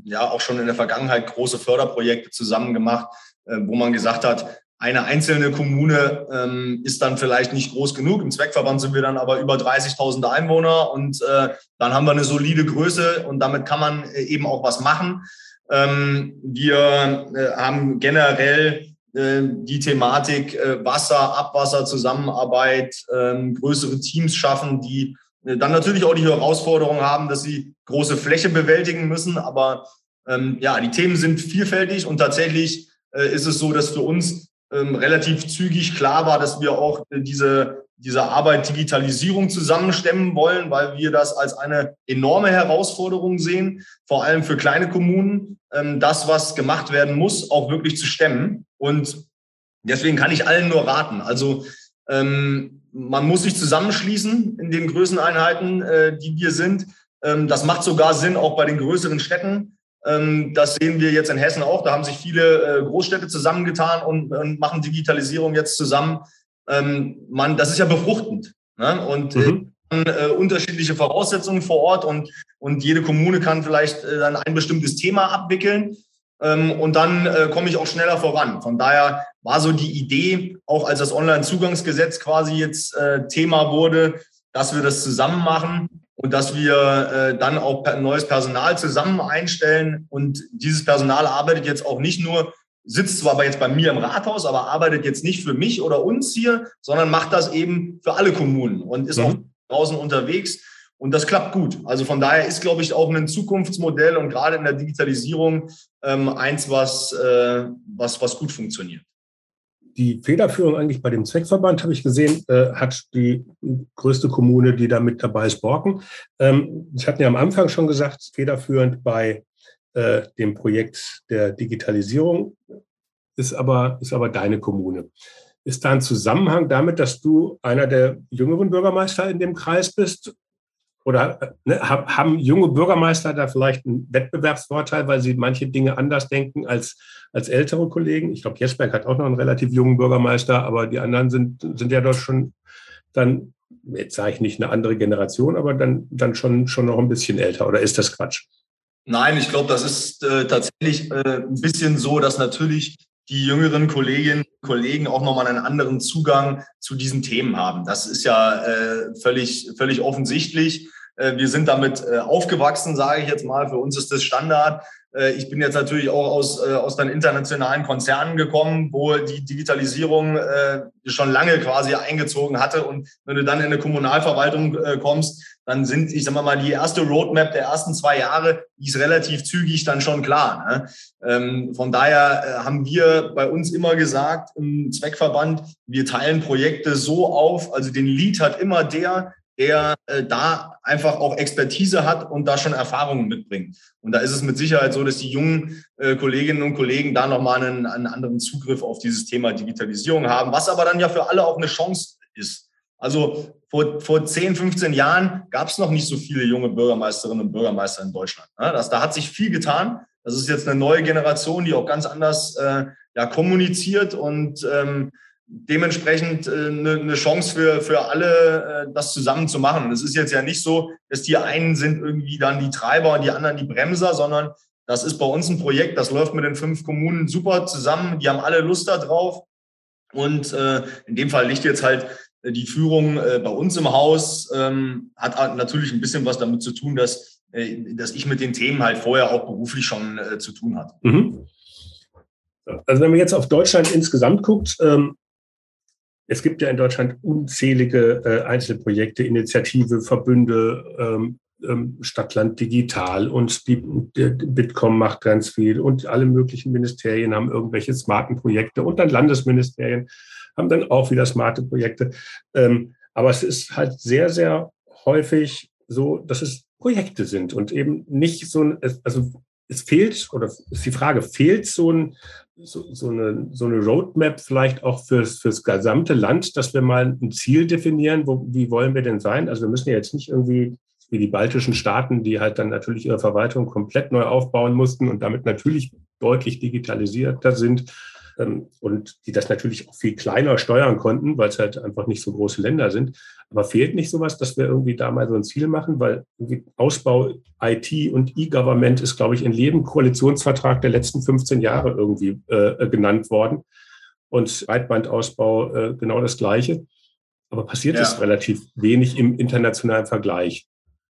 S2: ja auch schon in der Vergangenheit große Förderprojekte zusammen gemacht, wo man gesagt hat, eine einzelne Kommune ähm, ist dann vielleicht nicht groß genug. Im Zweckverband sind wir dann aber über 30.000 Einwohner und äh, dann haben wir eine solide Größe und damit kann man eben auch was machen. Ähm, wir äh, haben generell äh, die Thematik äh, Wasser, Abwasser, Zusammenarbeit, ähm, größere Teams schaffen, die dann natürlich auch die Herausforderung haben, dass sie große Fläche bewältigen müssen. Aber ähm, ja, die Themen sind vielfältig und tatsächlich ist es so, dass für uns relativ zügig klar war, dass wir auch diese, diese Arbeit Digitalisierung zusammenstemmen wollen, weil wir das als eine enorme Herausforderung sehen, vor allem für kleine Kommunen, ähm, das, was gemacht werden muss, auch wirklich zu stemmen. Und deswegen kann ich allen nur raten. Also ähm, man muss sich zusammenschließen in den Größeneinheiten, äh, die wir sind. Ähm, das macht sogar Sinn, auch bei den größeren Städten. Das sehen wir jetzt in Hessen auch. Da haben sich viele äh, Großstädte zusammengetan und machen Digitalisierung jetzt zusammen. Ähm, man, das ist ja befruchtend. Ne? Und äh, mhm. äh, unterschiedliche Voraussetzungen vor Ort und, und jede Kommune kann vielleicht äh, dann ein bestimmtes Thema abwickeln. Ähm, und dann äh, komme ich auch schneller voran. Von daher war so die Idee, auch als das Online-Zugangsgesetz quasi jetzt äh, Thema wurde, dass wir das zusammen machen und dass wir äh, dann auch neues Personal zusammen einstellen. Und dieses Personal arbeitet jetzt auch nicht nur, sitzt zwar aber jetzt bei mir im Rathaus, aber arbeitet jetzt nicht für mich oder uns hier, sondern macht das eben für alle Kommunen und ist mhm. auch draußen unterwegs. Und das klappt gut. Also von daher ist, glaube ich, auch ein Zukunftsmodell und gerade in der Digitalisierung ähm, eins, was, äh, was, was gut funktioniert
S1: die Federführung eigentlich bei dem Zweckverband, habe ich gesehen, äh, hat die größte Kommune, die da mit dabei ist, Borken. Ähm, ich hatte ja am Anfang schon gesagt, federführend bei äh, dem Projekt der Digitalisierung ist aber, ist aber deine Kommune. Ist da ein Zusammenhang damit, dass du einer der jüngeren Bürgermeister in dem Kreis bist? Oder ne, haben junge Bürgermeister da vielleicht einen Wettbewerbsvorteil, weil sie manche Dinge anders denken als, als ältere Kollegen? Ich glaube, Jesberg hat auch noch einen relativ jungen Bürgermeister, aber die anderen sind, sind ja doch schon dann, jetzt sage ich nicht eine andere Generation, aber dann, dann schon, schon noch ein bisschen älter. Oder ist das Quatsch?
S2: Nein, ich glaube, das ist äh, tatsächlich äh, ein bisschen so, dass natürlich die jüngeren Kolleginnen und Kollegen auch nochmal einen anderen Zugang zu diesen Themen haben. Das ist ja äh, völlig, völlig offensichtlich. Äh, wir sind damit äh, aufgewachsen, sage ich jetzt mal. Für uns ist das Standard. Äh, ich bin jetzt natürlich auch aus, aus den internationalen Konzernen gekommen, wo die Digitalisierung schon lange quasi eingezogen hatte. Und wenn du dann in eine Kommunalverwaltung kommst, dann sind, ich sag mal, die erste Roadmap der ersten zwei Jahre, die ist relativ zügig dann schon klar. Ne? Ähm, von daher haben wir bei uns immer gesagt, im Zweckverband, wir teilen Projekte so auf, also den Lead hat immer der, der äh, da einfach auch Expertise hat und da schon Erfahrungen mitbringt. Und da ist es mit Sicherheit so, dass die jungen äh, Kolleginnen und Kollegen da nochmal einen, einen anderen Zugriff auf dieses Thema Digitalisierung haben, was aber dann ja für alle auch eine Chance ist. Also vor, vor 10, 15 Jahren gab es noch nicht so viele junge Bürgermeisterinnen und Bürgermeister in Deutschland. Ne? Das, da hat sich viel getan. Das ist jetzt eine neue Generation, die auch ganz anders äh, ja, kommuniziert und ähm, dementsprechend äh, eine, eine Chance für, für alle, äh, das zusammen zu machen. Es ist jetzt ja nicht so, dass die einen sind irgendwie dann die Treiber und die anderen die Bremser, sondern das ist bei uns ein Projekt, das läuft mit den fünf Kommunen super zusammen. Die haben alle Lust da drauf. Und äh, in dem Fall liegt jetzt halt äh, die Führung äh, bei uns im Haus, ähm, hat natürlich ein bisschen was damit zu tun, dass, äh, dass ich mit den Themen halt vorher auch beruflich schon äh, zu tun hatte. Mhm.
S1: Also wenn man jetzt auf Deutschland insgesamt guckt, ähm, es gibt ja in Deutschland unzählige äh, Einzelprojekte, Initiative, Verbünde, ähm, ähm, Stadtland Digital und Bitkom macht ganz viel und alle möglichen Ministerien haben irgendwelche smarten Projekte und dann Landesministerien haben dann auch wieder smarte Projekte. Ähm, aber es ist halt sehr, sehr häufig so, dass es Projekte sind und eben nicht so ein, also es fehlt, oder ist die Frage, fehlt so, ein, so, so, eine, so eine Roadmap vielleicht auch fürs, fürs gesamte Land, dass wir mal ein Ziel definieren, wo, wie wollen wir denn sein? Also wir müssen ja jetzt nicht irgendwie wie die baltischen Staaten, die halt dann natürlich ihre Verwaltung komplett neu aufbauen mussten und damit natürlich deutlich digitalisierter sind. Ähm, und die das natürlich auch viel kleiner steuern konnten, weil es halt einfach nicht so große Länder sind. Aber fehlt nicht sowas, dass wir irgendwie da mal so ein Ziel machen, weil Ausbau IT und E-Government ist, glaube ich, in jedem Koalitionsvertrag der letzten 15 Jahre irgendwie äh, genannt worden. Und Breitbandausbau äh, genau das Gleiche. Aber passiert ja. ist relativ wenig im internationalen Vergleich.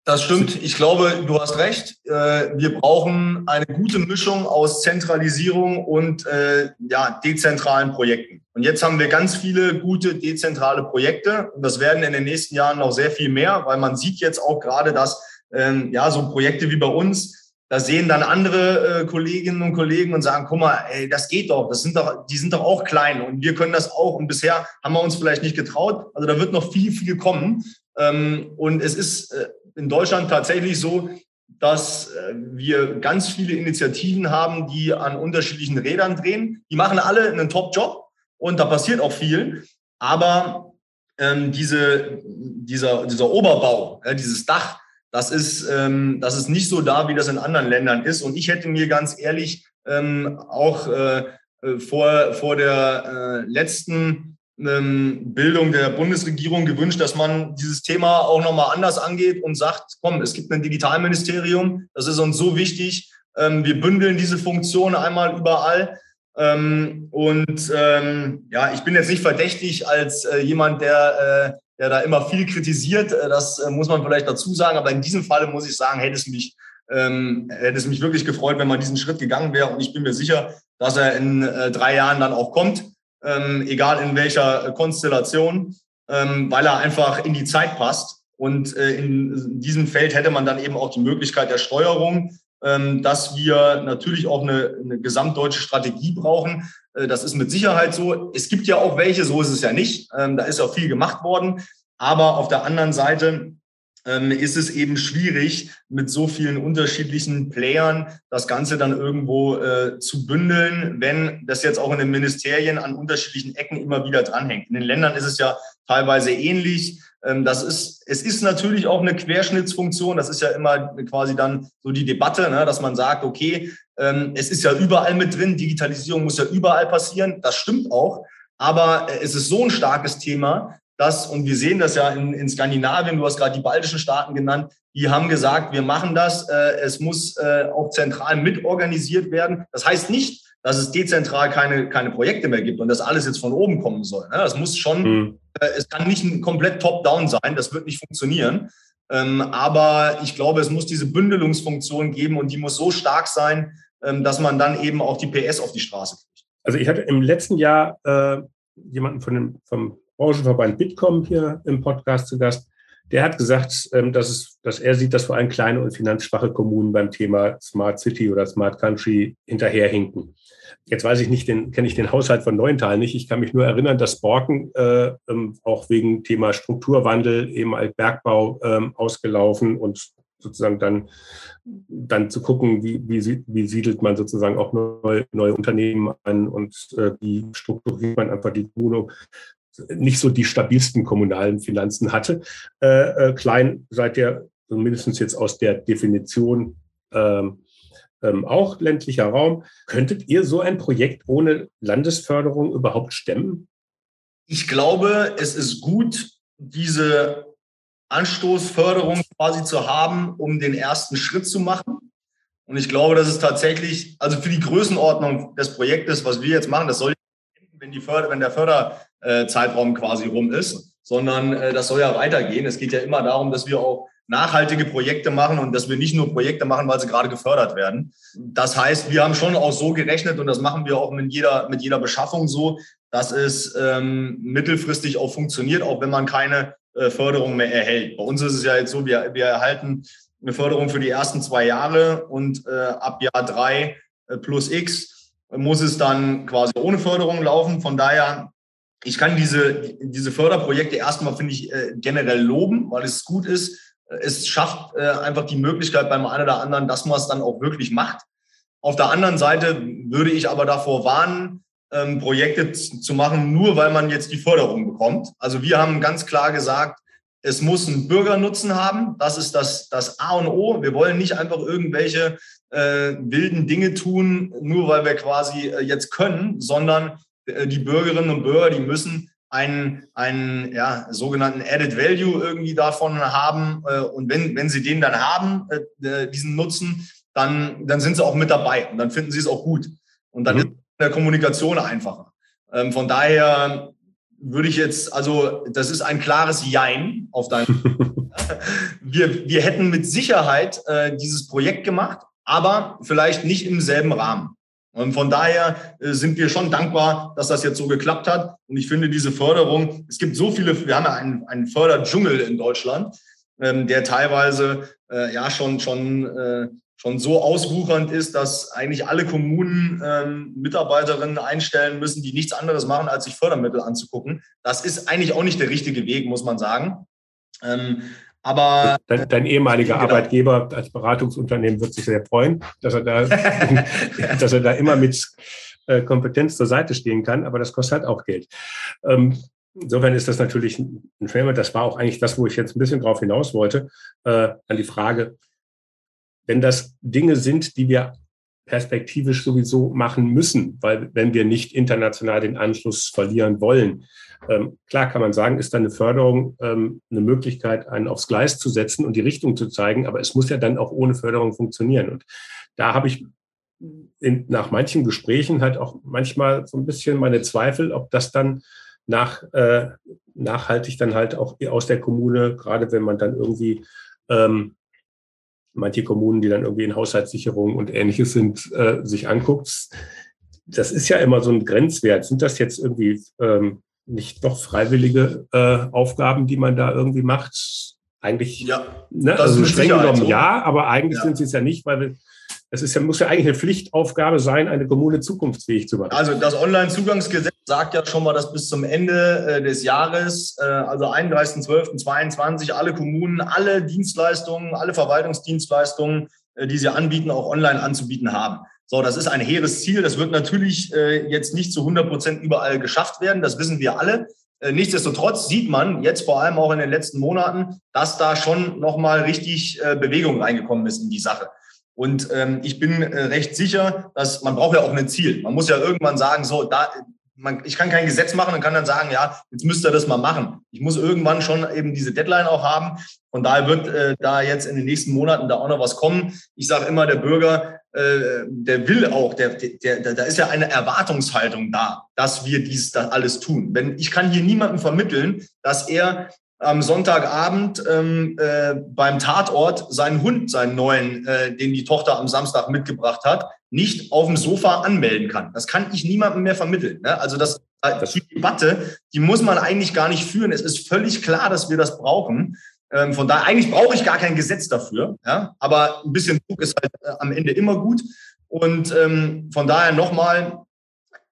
S2: Das stimmt. Ich glaube, du hast recht. Äh, wir brauchen eine gute Mischung aus Zentralisierung und äh, ja, dezentralen Projekten. Und jetzt haben wir ganz viele gute dezentrale Projekte. Und das werden in den nächsten Jahren noch sehr viel mehr, weil man sieht jetzt auch gerade, dass ähm, ja, so Projekte wie bei uns, da sehen dann andere äh, Kolleginnen und Kollegen und sagen, guck mal, ey, das geht doch, das sind doch, die sind doch auch klein und wir können das auch. Und bisher haben wir uns vielleicht nicht getraut. Also da wird noch viel, viel kommen. Ähm, und es ist in Deutschland tatsächlich so, dass äh, wir ganz viele Initiativen haben, die an unterschiedlichen Rädern drehen. Die machen alle einen Top-Job und da passiert auch viel. Aber ähm, diese, dieser, dieser Oberbau, ja, dieses Dach, das ist, ähm, das ist nicht so da, wie das in anderen Ländern ist. Und ich hätte mir ganz ehrlich ähm, auch äh, äh vor, vor der äh, letzten Bildung der Bundesregierung gewünscht, dass man dieses Thema auch nochmal anders angeht und sagt, komm, es gibt ein Digitalministerium, das ist uns so wichtig, ähm, wir bündeln diese Funktion einmal überall. Ähm, und ja, ich bin jetzt nicht verdächtig als äh, jemand, der, äh, der da immer viel kritisiert, äh, das muss man vielleicht dazu sagen, aber in diesem Falle muss ich sagen, hätte es mich hätte es mich wirklich gefreut, wenn man diesen Schritt gegangen wäre. Und ich bin mir sicher, dass er in drei Jahren dann auch kommt ähm, egal in welcher Konstellation, ähm, weil er einfach in die Zeit passt. Und äh, in diesem Feld hätte man dann eben auch die Möglichkeit der Steuerung, ähm, dass wir natürlich auch eine, eine gesamtdeutsche Strategie brauchen. Äh, das ist mit Sicherheit so. Es gibt ja auch welche, so ist es ja nicht. Ähm, da ist ja viel gemacht worden. Aber auf der anderen Seite ist es eben schwierig, mit so vielen unterschiedlichen Playern das Ganze dann irgendwo äh, zu bündeln, wenn das jetzt auch in den Ministerien an unterschiedlichen Ecken immer wieder dranhängt. In den Ländern ist es ja teilweise ähnlich. Ähm, das ist, es ist natürlich auch eine Querschnittsfunktion. Das ist ja immer quasi dann so die Debatte, ne, dass man sagt, okay, ähm, es ist ja überall mit drin. Digitalisierung muss ja überall passieren. Das stimmt auch. Aber äh, es ist so ein starkes Thema, dass, und wir sehen das ja in, in Skandinavien, du hast gerade die baltischen Staaten genannt, die haben gesagt, wir machen das, äh, es muss äh, auch zentral mitorganisiert werden. Das heißt nicht, dass es dezentral keine, keine Projekte mehr gibt und dass alles jetzt von oben kommen soll. Ne? Das muss schon, mhm. äh, es kann nicht ein komplett top-down sein, das wird nicht funktionieren. Ähm, aber ich glaube, es muss diese Bündelungsfunktion geben und die muss so stark sein, ähm, dass man dann eben auch die PS auf die Straße kriegt.
S1: Also ich hatte im letzten Jahr äh, jemanden von dem, vom Branchenverband Bitkom hier im Podcast zu Gast. Der hat gesagt, ähm, dass, es, dass er sieht, dass vor allem kleine und finanzschwache Kommunen beim Thema Smart City oder Smart Country hinterherhinken. Jetzt weiß ich nicht, kenne ich den Haushalt von Neuental nicht. Ich kann mich nur erinnern, dass Borken äh, ähm, auch wegen Thema Strukturwandel eben als Bergbau ähm, ausgelaufen und sozusagen dann, dann zu gucken, wie, wie, wie siedelt man sozusagen auch neue, neue Unternehmen an und äh, wie strukturiert man einfach die Wohnung nicht so die stabilsten kommunalen Finanzen hatte. Äh, äh, klein seid ihr mindestens jetzt aus der Definition ähm, ähm, auch ländlicher Raum. Könntet ihr so ein Projekt ohne Landesförderung überhaupt stemmen?
S2: Ich glaube, es ist gut, diese Anstoßförderung quasi zu haben, um den ersten Schritt zu machen. Und ich glaube, dass es tatsächlich, also für die Größenordnung des Projektes, was wir jetzt machen, das soll, wenn, die Förder, wenn der Förder, äh, Zeitraum quasi rum ist, sondern äh, das soll ja weitergehen. Es geht ja immer darum, dass wir auch nachhaltige Projekte machen und dass wir nicht nur Projekte machen, weil sie gerade gefördert werden. Das heißt, wir haben schon auch so gerechnet und das machen wir auch mit jeder, mit jeder Beschaffung so, dass es ähm, mittelfristig auch funktioniert, auch wenn man keine äh, Förderung mehr erhält. Bei uns ist es ja jetzt so, wir, wir erhalten eine Förderung für die ersten zwei Jahre und äh, ab Jahr drei äh, plus X muss es dann quasi ohne Förderung laufen. Von daher ich kann diese, diese Förderprojekte erstmal, finde ich, äh, generell loben, weil es gut ist. Es schafft äh, einfach die Möglichkeit beim einen oder anderen, dass man es dann auch wirklich macht. Auf der anderen Seite würde ich aber davor warnen, ähm, Projekte zu machen, nur weil man jetzt die Förderung bekommt. Also wir haben ganz klar gesagt, es muss einen Bürgernutzen haben. Das ist das, das A und O. Wir wollen nicht einfach irgendwelche äh, wilden Dinge tun, nur weil wir quasi äh, jetzt können, sondern äh, die Bürgerinnen und Bürger, die müssen einen, einen ja, sogenannten Added Value irgendwie davon haben. Äh, und wenn, wenn sie den dann haben, äh, diesen Nutzen, dann, dann sind sie auch mit dabei und dann finden sie es auch gut. Und dann mhm. ist der Kommunikation einfacher. Ähm, von daher würde ich jetzt, also das ist ein klares Jein auf deinem. wir, wir hätten mit Sicherheit äh, dieses Projekt gemacht, aber vielleicht nicht im selben Rahmen. Und von daher äh, sind wir schon dankbar, dass das jetzt so geklappt hat. Und ich finde diese Förderung, es gibt so viele, wir haben ja einen, einen Förderdschungel in Deutschland, ähm, der teilweise äh, ja schon, schon, äh, schon so auswuchernd ist, dass eigentlich alle Kommunen ähm, Mitarbeiterinnen einstellen müssen, die nichts anderes machen, als sich Fördermittel anzugucken. Das ist eigentlich auch nicht der richtige Weg, muss man sagen. Ähm, aber
S1: dein, dein ehemaliger genau. Arbeitgeber als Beratungsunternehmen wird sich sehr freuen, dass er da, dass er da immer mit äh, Kompetenz zur Seite stehen kann. Aber das kostet halt auch Geld. Ähm, insofern ist das natürlich ein Framework. Das war auch eigentlich das, wo ich jetzt ein bisschen drauf hinaus wollte, äh, an die Frage, wenn das Dinge sind, die wir perspektivisch sowieso machen müssen, weil wenn wir nicht international den Anschluss verlieren wollen, ähm, klar kann man sagen, ist dann eine Förderung ähm, eine Möglichkeit, einen aufs Gleis zu setzen und die Richtung zu zeigen, aber es muss ja dann auch ohne Förderung funktionieren. Und da habe ich in, nach manchen Gesprächen halt auch manchmal so ein bisschen meine Zweifel, ob das dann nach, äh, nachhaltig dann halt auch aus der Kommune, gerade wenn man dann irgendwie ähm, manche Kommunen, die dann irgendwie in Haushaltssicherung und ähnliches sind, äh, sich anguckt. Das ist ja immer so ein Grenzwert. Sind das jetzt irgendwie ähm, nicht doch freiwillige äh, Aufgaben, die man da irgendwie macht? Eigentlich,
S2: ja,
S1: ne? also streng genommen so. ja, aber eigentlich ja. sind sie es ja nicht, weil wir, es ist ja, muss ja eigentlich eine Pflichtaufgabe sein, eine Kommune zukunftsfähig zu machen.
S2: Also das Online-Zugangsgesetz sagt ja schon mal, dass bis zum Ende äh, des Jahres, äh, also 31.12.22, alle Kommunen, alle Dienstleistungen, alle Verwaltungsdienstleistungen, die sie anbieten, auch online anzubieten haben. So, das ist ein hehres Ziel. Das wird natürlich äh, jetzt nicht zu 100 Prozent überall geschafft werden. Das wissen wir alle. Äh, nichtsdestotrotz sieht man jetzt vor allem auch in den letzten Monaten, dass da schon nochmal richtig äh, Bewegung reingekommen ist in die Sache. Und ähm, ich bin äh, recht sicher, dass man braucht ja auch ein Ziel. Man muss ja irgendwann sagen, so, da, man, ich kann kein Gesetz machen und kann dann sagen, ja, jetzt müsst ihr das mal machen. Ich muss irgendwann schon eben diese Deadline auch haben. Und daher wird äh, da jetzt in den nächsten Monaten da auch noch was kommen. Ich sage immer, der Bürger, äh, der will auch, der, der, der, da ist ja eine Erwartungshaltung da, dass wir dies da alles tun. Wenn ich kann hier niemandem vermitteln, dass er am Sonntagabend ähm, äh, beim Tatort seinen Hund, seinen neuen, äh, den die Tochter am Samstag mitgebracht hat, nicht auf dem Sofa anmelden kann. Das kann ich niemandem mehr vermitteln. Ne? Also das, äh, die Debatte, die muss man eigentlich gar nicht führen. Es ist völlig klar, dass wir das brauchen. Ähm, von daher, eigentlich brauche ich gar kein Gesetz dafür. Ja? Aber ein bisschen Druck ist halt äh, am Ende immer gut. Und ähm, von daher nochmal,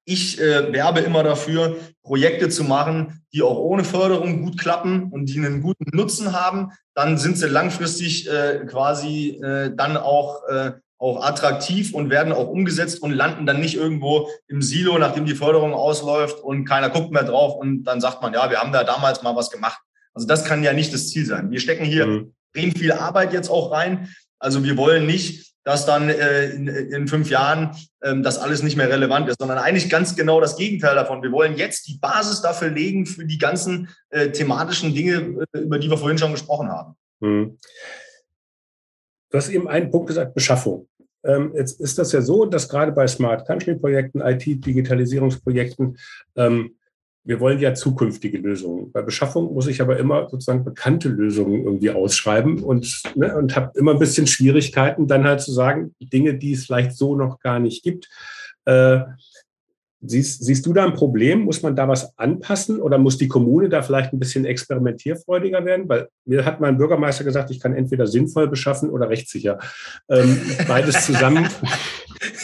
S2: ich äh, werbe immer dafür, Projekte zu machen, die auch ohne Förderung gut klappen und die einen guten Nutzen haben. Dann sind sie langfristig äh, quasi äh, dann auch, äh, auch attraktiv und werden auch umgesetzt und landen dann nicht irgendwo im Silo, nachdem die Förderung ausläuft und keiner guckt mehr drauf und dann sagt man, ja, wir haben da damals mal was gemacht. Also das kann ja nicht das Ziel sein. Wir stecken hier mhm. viel Arbeit jetzt auch rein. Also wir wollen nicht, dass dann äh, in, in, fünf Jahren ähm, das alles nicht mehr relevant ist, sondern eigentlich ganz genau das Gegenteil davon. Wir wollen jetzt die Basis dafür legen für die ganzen äh, thematischen Dinge, äh, über die wir vorhin schon gesprochen haben. Hm.
S1: Du hast eben einen Punkt gesagt, Beschaffung. Ähm, jetzt ist das ja so, dass gerade bei Smart Country Projekten, IT-Digitalisierungsprojekten ähm, wir wollen ja zukünftige Lösungen. Bei Beschaffung muss ich aber immer sozusagen bekannte Lösungen irgendwie ausschreiben und, ne, und habe immer ein bisschen Schwierigkeiten, dann halt zu sagen, Dinge, die es vielleicht so noch gar nicht gibt. Äh, siehst, siehst du da ein Problem? Muss man da was anpassen oder muss die Kommune da vielleicht ein bisschen experimentierfreudiger werden? Weil mir hat mein Bürgermeister gesagt, ich kann entweder sinnvoll beschaffen oder rechtssicher. Ähm, beides zusammen.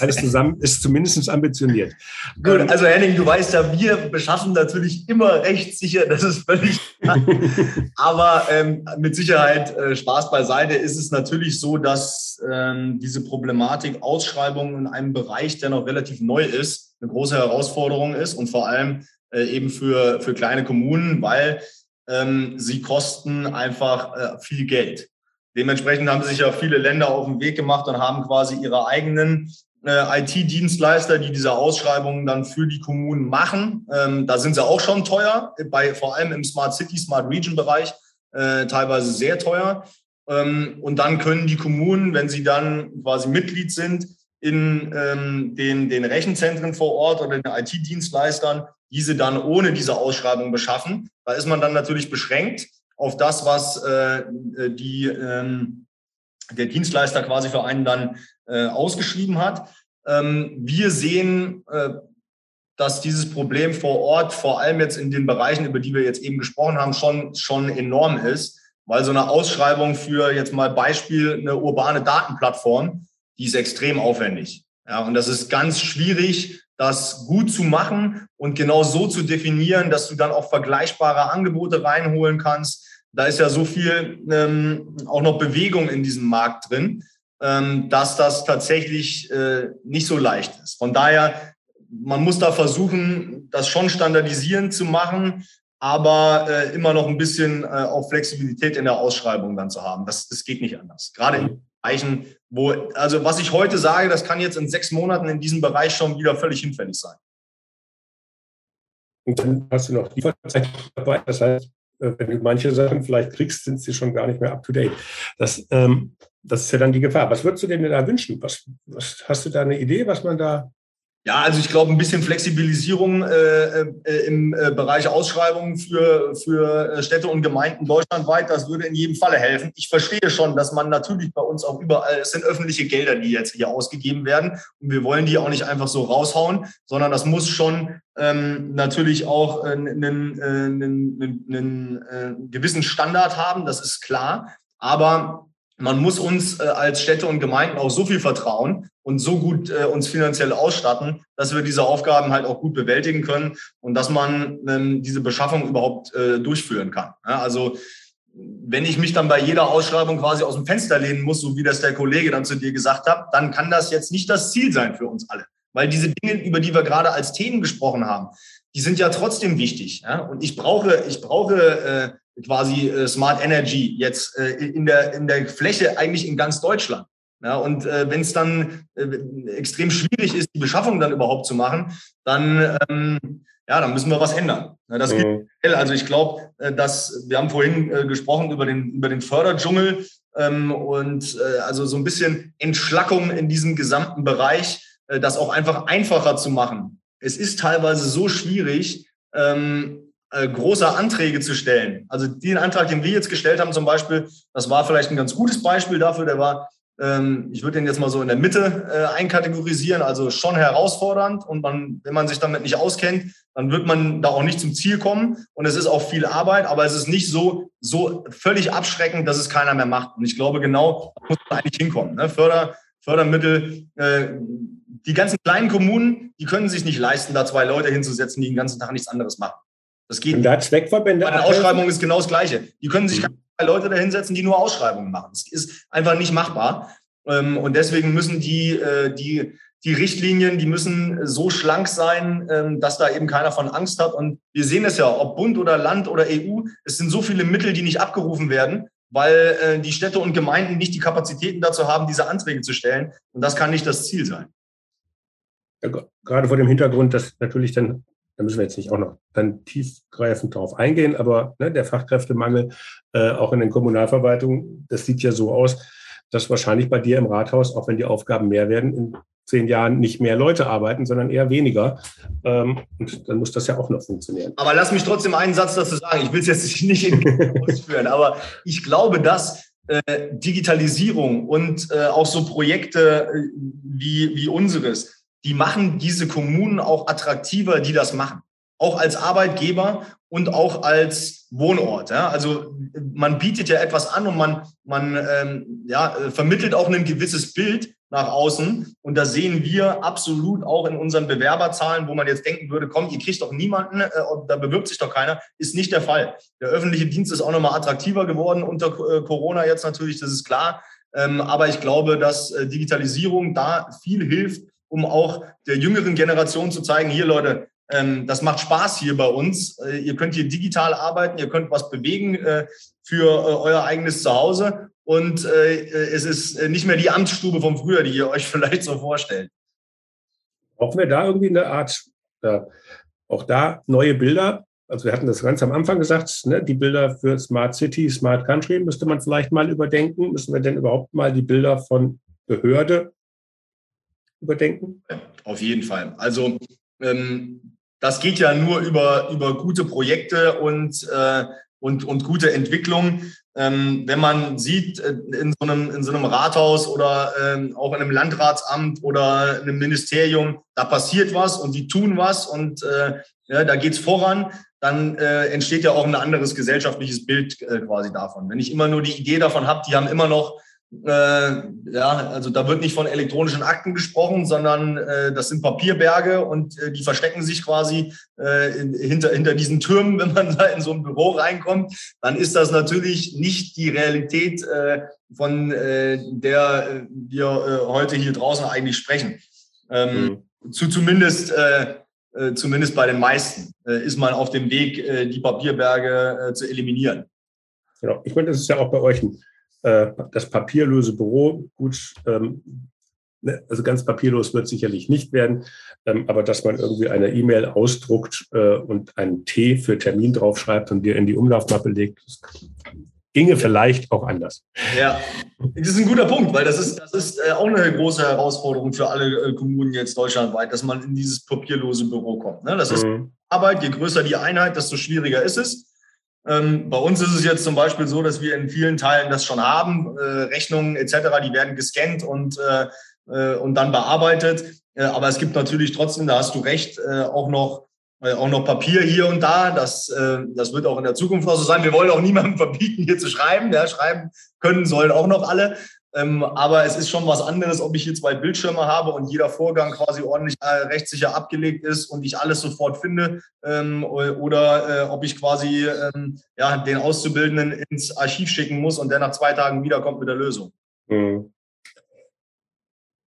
S1: Alles zusammen ist zumindest ambitioniert.
S2: Gut, ähm, also Henning, du weißt ja, wir beschaffen natürlich immer rechtssicher, das ist völlig klar. Aber ähm, mit Sicherheit, äh, Spaß beiseite, ist es natürlich so, dass ähm, diese Problematik Ausschreibungen in einem Bereich, der noch relativ neu ist, eine große Herausforderung ist und vor allem äh, eben für, für kleine Kommunen, weil ähm, sie kosten einfach äh, viel Geld. Dementsprechend haben sich ja viele Länder auf den Weg gemacht und haben quasi ihre eigenen äh, IT-Dienstleister, die diese Ausschreibungen dann für die Kommunen machen. Ähm, da sind sie auch schon teuer, bei, vor allem im Smart City, Smart Region Bereich, äh, teilweise sehr teuer. Ähm, und dann können die Kommunen, wenn sie dann quasi Mitglied sind, in ähm, den, den Rechenzentren vor Ort oder den IT-Dienstleistern diese dann ohne diese Ausschreibung beschaffen. Da ist man dann natürlich beschränkt auf das, was äh, die, ähm, der Dienstleister quasi für einen dann äh, ausgeschrieben hat. Ähm, wir sehen, äh, dass dieses Problem vor Ort, vor allem jetzt in den Bereichen, über die wir jetzt eben gesprochen haben, schon, schon enorm ist, weil so eine Ausschreibung für jetzt mal Beispiel eine urbane Datenplattform, die ist extrem aufwendig. Ja, und das ist ganz schwierig, das gut zu machen und genau so zu definieren, dass du dann auch vergleichbare Angebote reinholen kannst. Da ist ja so viel ähm, auch noch Bewegung in diesem Markt drin, ähm, dass das tatsächlich äh, nicht so leicht ist. Von daher, man muss da versuchen, das schon standardisierend zu machen, aber äh, immer noch ein bisschen äh, auch Flexibilität in der Ausschreibung dann zu haben. Das, das geht nicht anders. Gerade in Bereichen, wo, also was ich heute sage, das kann jetzt in sechs Monaten in diesem Bereich schon wieder völlig hinfällig sein.
S1: Und dann hast du noch Lieferzeit dabei. Das heißt, äh, wenn du manche Sachen vielleicht kriegst, sind sie schon gar nicht mehr up to date. Das, ähm, das ist ja dann die Gefahr. Was würdest du denn da wünschen? Was, was hast du da eine Idee, was man da
S2: ja, also ich glaube, ein bisschen Flexibilisierung äh, äh, im äh, Bereich Ausschreibungen für, für äh, Städte und Gemeinden deutschlandweit, das würde in jedem Falle helfen. Ich verstehe schon, dass man natürlich bei uns auch überall, es sind öffentliche Gelder, die jetzt hier ausgegeben werden und wir wollen die auch nicht einfach so raushauen, sondern das muss schon ähm, natürlich auch einen, einen, einen, einen gewissen Standard haben, das ist klar. Aber man muss uns äh, als Städte und Gemeinden auch so viel vertrauen und so gut äh, uns finanziell ausstatten, dass wir diese Aufgaben halt auch gut bewältigen können und dass man ähm, diese Beschaffung überhaupt äh, durchführen kann. Ja, also wenn ich mich dann bei jeder Ausschreibung quasi aus dem Fenster lehnen muss, so wie das der Kollege dann zu dir gesagt hat, dann kann das jetzt nicht das Ziel sein für uns alle. Weil diese Dinge, über die wir gerade als Themen gesprochen haben, die sind ja trotzdem wichtig. Ja? Und ich brauche, ich brauche äh, quasi äh, Smart Energy jetzt äh, in, der, in der Fläche eigentlich in ganz Deutschland. Ja, und äh, wenn es dann äh, extrem schwierig ist, die Beschaffung dann überhaupt zu machen, dann, ähm, ja, dann müssen wir was ändern. Ja, das mhm. gilt. Also ich glaube, äh, dass wir haben vorhin äh, gesprochen über den, über den Förderdschungel ähm, und äh, also so ein bisschen Entschlackung in diesem gesamten Bereich, äh, das auch einfach einfacher zu machen. Es ist teilweise so schwierig, ähm, äh, große Anträge zu stellen. Also den Antrag, den wir jetzt gestellt haben zum Beispiel, das war vielleicht ein ganz gutes Beispiel dafür. Der war, ähm, ich würde den jetzt mal so in der Mitte äh, einkategorisieren, also schon herausfordernd. Und man, wenn man sich damit nicht auskennt, dann wird man da auch nicht zum Ziel kommen. Und es ist auch viel Arbeit, aber es ist nicht so, so völlig abschreckend, dass es keiner mehr macht. Und ich glaube, genau da muss man eigentlich hinkommen. Ne? Förder, Fördermittel, äh, die ganzen kleinen Kommunen, die können sich nicht leisten, da zwei Leute hinzusetzen, die den ganzen Tag nichts anderes machen. Das geht. Und
S1: da Zweckverbände.
S2: Bei der Ausschreibung ist genau das Gleiche. Die können sich mhm. keine Leute da hinsetzen, die nur Ausschreibungen machen. Das ist einfach nicht machbar. Ähm, und deswegen müssen die, äh, die, die Richtlinien, die müssen so schlank sein, ähm, dass da eben keiner von Angst hat. Und wir sehen es ja, ob Bund oder Land oder EU, es sind so viele Mittel, die nicht abgerufen werden, weil äh, die Städte und Gemeinden nicht die Kapazitäten dazu haben, diese Anträge zu stellen. Und das kann nicht das Ziel sein.
S1: Ja, gerade vor dem Hintergrund, dass natürlich dann da müssen wir jetzt nicht auch noch dann tiefgreifend drauf eingehen, aber ne, der Fachkräftemangel äh, auch in den Kommunalverwaltungen, das sieht ja so aus, dass wahrscheinlich bei dir im Rathaus, auch wenn die Aufgaben mehr werden, in zehn Jahren nicht mehr Leute arbeiten, sondern eher weniger. Ähm, und dann muss das ja auch noch funktionieren.
S2: Aber lass mich trotzdem einen Satz dazu sagen. Ich will es jetzt nicht in ausführen, aber ich glaube, dass äh, Digitalisierung und äh, auch so Projekte äh, wie, wie unseres die machen diese Kommunen auch attraktiver, die das machen. Auch als Arbeitgeber und auch als Wohnort. Ja? Also man bietet ja etwas an und man, man ähm, ja, vermittelt auch ein gewisses Bild nach außen. Und da sehen wir absolut auch in unseren Bewerberzahlen, wo man jetzt denken würde, komm, ihr kriegt doch niemanden, äh, da bewirbt sich doch keiner, ist nicht der Fall. Der öffentliche Dienst ist auch nochmal attraktiver geworden unter äh, Corona jetzt natürlich, das ist klar. Ähm, aber ich glaube, dass äh, Digitalisierung da viel hilft, um auch der jüngeren Generation zu zeigen, hier Leute, ähm, das macht Spaß hier bei uns. Äh, ihr könnt hier digital arbeiten, ihr könnt was bewegen äh, für äh, euer eigenes Zuhause und es ist nicht mehr die Amtsstube von früher, die ihr euch vielleicht so vorstellt.
S1: Brauchen wir da irgendwie eine Art, äh, auch da neue Bilder? Also wir hatten das ganz am Anfang gesagt, ne, die Bilder für Smart City, Smart Country müsste man vielleicht mal überdenken. Müssen wir denn überhaupt mal die Bilder von Behörde überdenken?
S2: Auf jeden Fall. Also ähm, das geht ja nur über, über gute Projekte und, äh, und, und gute Entwicklung. Ähm, wenn man sieht, äh, in so einem, in so einem Rathaus oder ähm, auch in einem Landratsamt oder einem Ministerium, da passiert was und die tun was und äh, ja, da geht's voran, dann äh, entsteht ja auch ein anderes gesellschaftliches Bild äh, quasi davon. Wenn ich immer nur die Idee davon habe, die haben immer noch äh, ja, also da wird nicht von elektronischen Akten gesprochen, sondern äh, das sind Papierberge und äh, die verstecken sich quasi äh, hinter, hinter diesen Türmen, wenn man da in so ein Büro reinkommt. Dann ist das natürlich nicht die Realität, äh, von äh, der wir heute hier draußen eigentlich sprechen. Ähm, mhm. zu, zumindest, zumindest bei den meisten ist man auf dem Weg, die Papierberge zu eliminieren.
S1: Genau. Ich meine, das ist ja auch bei euch ein äh, das papierlose Büro, gut, ähm, ne, also ganz papierlos wird sicherlich nicht werden, ähm, aber dass man irgendwie eine E-Mail ausdruckt äh, und einen T für Termin draufschreibt und dir in die Umlaufmappe legt, ginge vielleicht auch anders.
S2: Ja, das ist ein guter Punkt, weil das ist, das ist äh, auch eine große Herausforderung für alle Kommunen jetzt deutschlandweit, dass man in dieses papierlose Büro kommt. Ne? Das ist mhm. Arbeit, je größer die Einheit, desto schwieriger ist es. Ähm, bei uns ist es jetzt zum Beispiel so, dass wir in vielen Teilen das schon haben. Äh, Rechnungen etc., die werden gescannt und, äh, äh, und dann bearbeitet. Äh, aber es gibt natürlich trotzdem, da hast du recht, äh, auch noch äh, auch noch Papier hier und da. Das, das wird auch in der Zukunft noch so sein. Wir wollen auch niemandem verbieten, hier zu schreiben. Ja, schreiben können sollen auch noch alle. Ähm, aber es ist schon was anderes, ob ich hier zwei Bildschirme habe und jeder Vorgang quasi ordentlich äh, rechtssicher abgelegt ist und ich alles sofort finde ähm, oder äh, ob ich quasi ähm, ja, den Auszubildenden ins Archiv schicken muss und der nach zwei Tagen wiederkommt mit der Lösung. Mhm.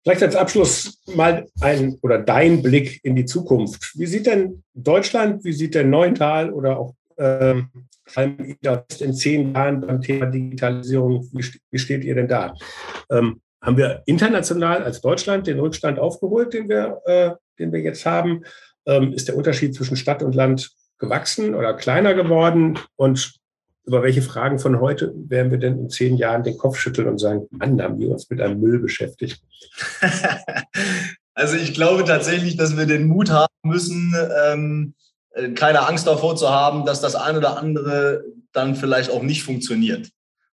S1: Vielleicht als Abschluss mal ein oder dein Blick in die Zukunft. Wie sieht denn Deutschland, wie sieht denn Neuental oder auch ähm, in zehn Jahren beim Thema Digitalisierung, wie, steht ihr denn da? Ähm, haben wir international als Deutschland den Rückstand aufgeholt, den wir, äh, den wir jetzt haben? Ähm, ist der Unterschied zwischen Stadt und Land gewachsen oder kleiner geworden? Und über welche Fragen von heute werden wir denn in zehn Jahren den Kopf schütteln und sagen, Mann, haben wir uns mit einem Müll beschäftigt?
S2: Also ich glaube tatsächlich, dass wir den Mut haben müssen, ähm, äh, keine Angst davor zu haben, dass das eine oder andere dann vielleicht auch nicht funktioniert.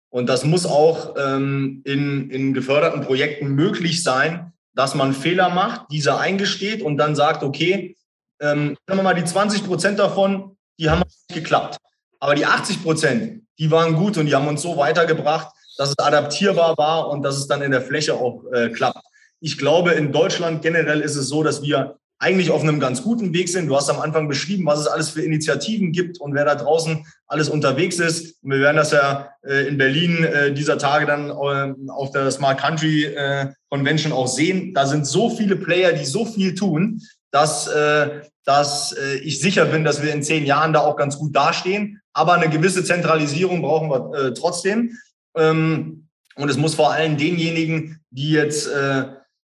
S2: Und das muss auch ähm, in, in geförderten Projekten möglich sein, dass man Fehler macht, diese eingesteht und dann sagt, okay, ähm, sagen wir mal, die 20 Prozent davon, die haben geklappt. Aber die 80 Prozent, die waren gut und die haben uns so weitergebracht, dass es adaptierbar war und dass es dann in der Fläche auch äh, klappt. Ich glaube, in Deutschland generell ist es so, dass wir eigentlich auf einem ganz guten Weg sind. Du hast am Anfang beschrieben, was es alles für Initiativen gibt und wer da draußen alles unterwegs ist. Und wir werden das ja äh, in Berlin äh, dieser Tage dann äh, auf der Smart Country äh, Convention auch sehen. Da sind so viele Player, die so viel tun, dass, äh, dass äh, ich sicher bin, dass wir in zehn Jahren da auch ganz gut dastehen. Aber eine gewisse Zentralisierung brauchen wir trotzdem. Ähm, und es muss vor allem denjenigen, die jetzt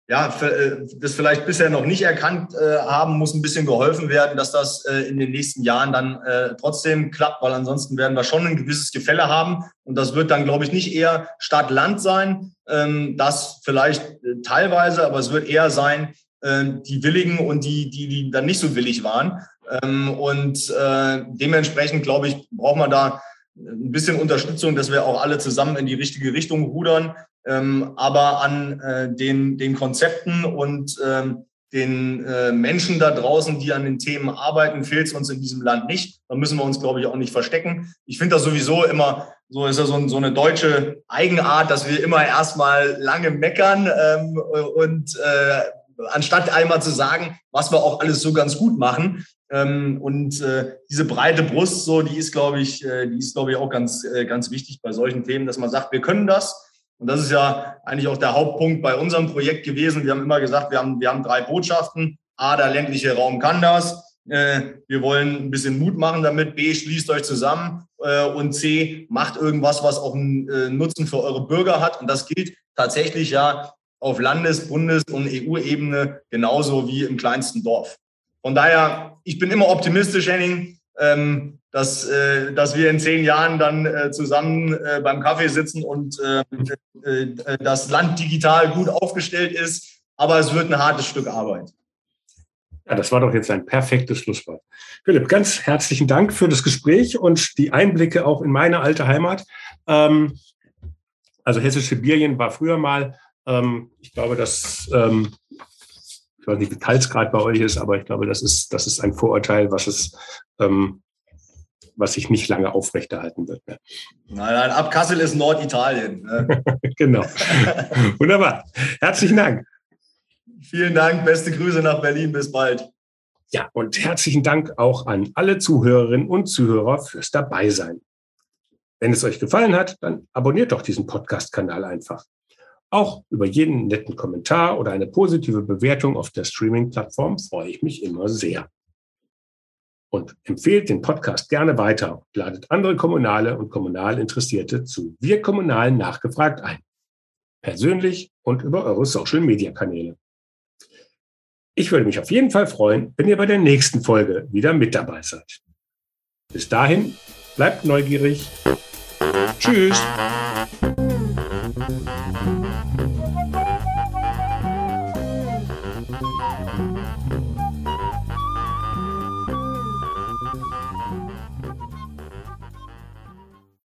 S2: ja, äh, das vielleicht bisher noch nicht erkannt äh, haben, muss ein bisschen geholfen werden, dass das äh, in den nächsten Jahren dann trotzdem klappt, weil ansonsten werden wir schon ein gewisses Gefälle haben. Und das wird dann, glaube ich, nicht eher Stadt-Land sein, ähm, das vielleicht teilweise, aber es wird eher sein, die Willigen und die, die, die dann nicht so willig waren. Ähm, und dementsprechend, glaube ich, braucht man da ein bisschen Unterstützung, dass wir auch alle zusammen in die richtige Richtung rudern ähm, aber an äh, den, den Konzepten und ähm, den äh, Menschen da draußen, die an den Themen arbeiten, fehlt es uns in diesem Land nicht. Da müssen wir uns, glaube ich, auch nicht verstecken. Ich finde das sowieso immer, so ist ja so, so, eine deutsche Eigenart, dass wir immer erstmal lange meckern ähm, und äh, anstatt einmal zu sagen, was wir auch alles so ganz gut machen. Ähm, und äh, diese breite Brust, so, die ist, glaube ich, äh, die ist, glaube ich, auch ganz, äh, ganz wichtig bei solchen Themen, dass man sagt, wir können das und das ist ja eigentlich auch der Hauptpunkt bei unserem Projekt gewesen. Wir haben immer gesagt, wir haben, wir haben drei Botschaften. A, der ländliche Raum kann das. äh, wir wollen ein bisschen Mut machen damit. B, schließt euch zusammen. Äh, und C, macht irgendwas, was auch einen äh, Nutzen für eure Bürger hat. Und das gilt tatsächlich ja auf Landes-, Bundes- und EU-Ebene genauso wie im kleinsten Dorf. Von daher, ich bin immer optimistisch, Henning, ähm, dass, dass wir in zehn Jahren dann zusammen beim Kaffee sitzen und das Land digital gut aufgestellt ist. Aber es wird ein hartes Stück Arbeit.
S1: Ja, das war doch jetzt ein perfektes Schlusswort. Philipp, ganz herzlichen Dank für das Gespräch und die Einblicke auch in meine alte Heimat. Ähm, also hessische Birien war früher mal, ähm, ich glaube, dass, ähm, ich weiß nicht, wie kalt es bei euch ist, aber ich glaube, das ist, das ist ein Vorurteil, was es, ähm, was sich nicht lange aufrechterhalten wird.
S2: Mehr. Nein, nein, ab Kassel ist Norditalien.
S1: Ne? genau. Wunderbar. Herzlichen Dank.
S2: Vielen Dank, beste Grüße nach Berlin, bis bald.
S1: Ja, und herzlichen Dank auch an alle Zuhörerinnen und Zuhörer fürs Dabeisein. Wenn es euch gefallen hat, dann abonniert doch diesen Podcast-Kanal einfach. Auch über jeden netten Kommentar oder eine positive Bewertung auf der Streaming-Plattform freue ich mich immer sehr. Und empfehlt den Podcast gerne weiter und ladet andere Kommunale und Kommunalinteressierte zu Wir Kommunalen nachgefragt ein. Persönlich und über eure Social-Media-Kanäle. Ich würde mich auf jeden Fall freuen, wenn ihr bei der nächsten Folge wieder mit dabei seid. Bis dahin, bleibt neugierig. Tschüss.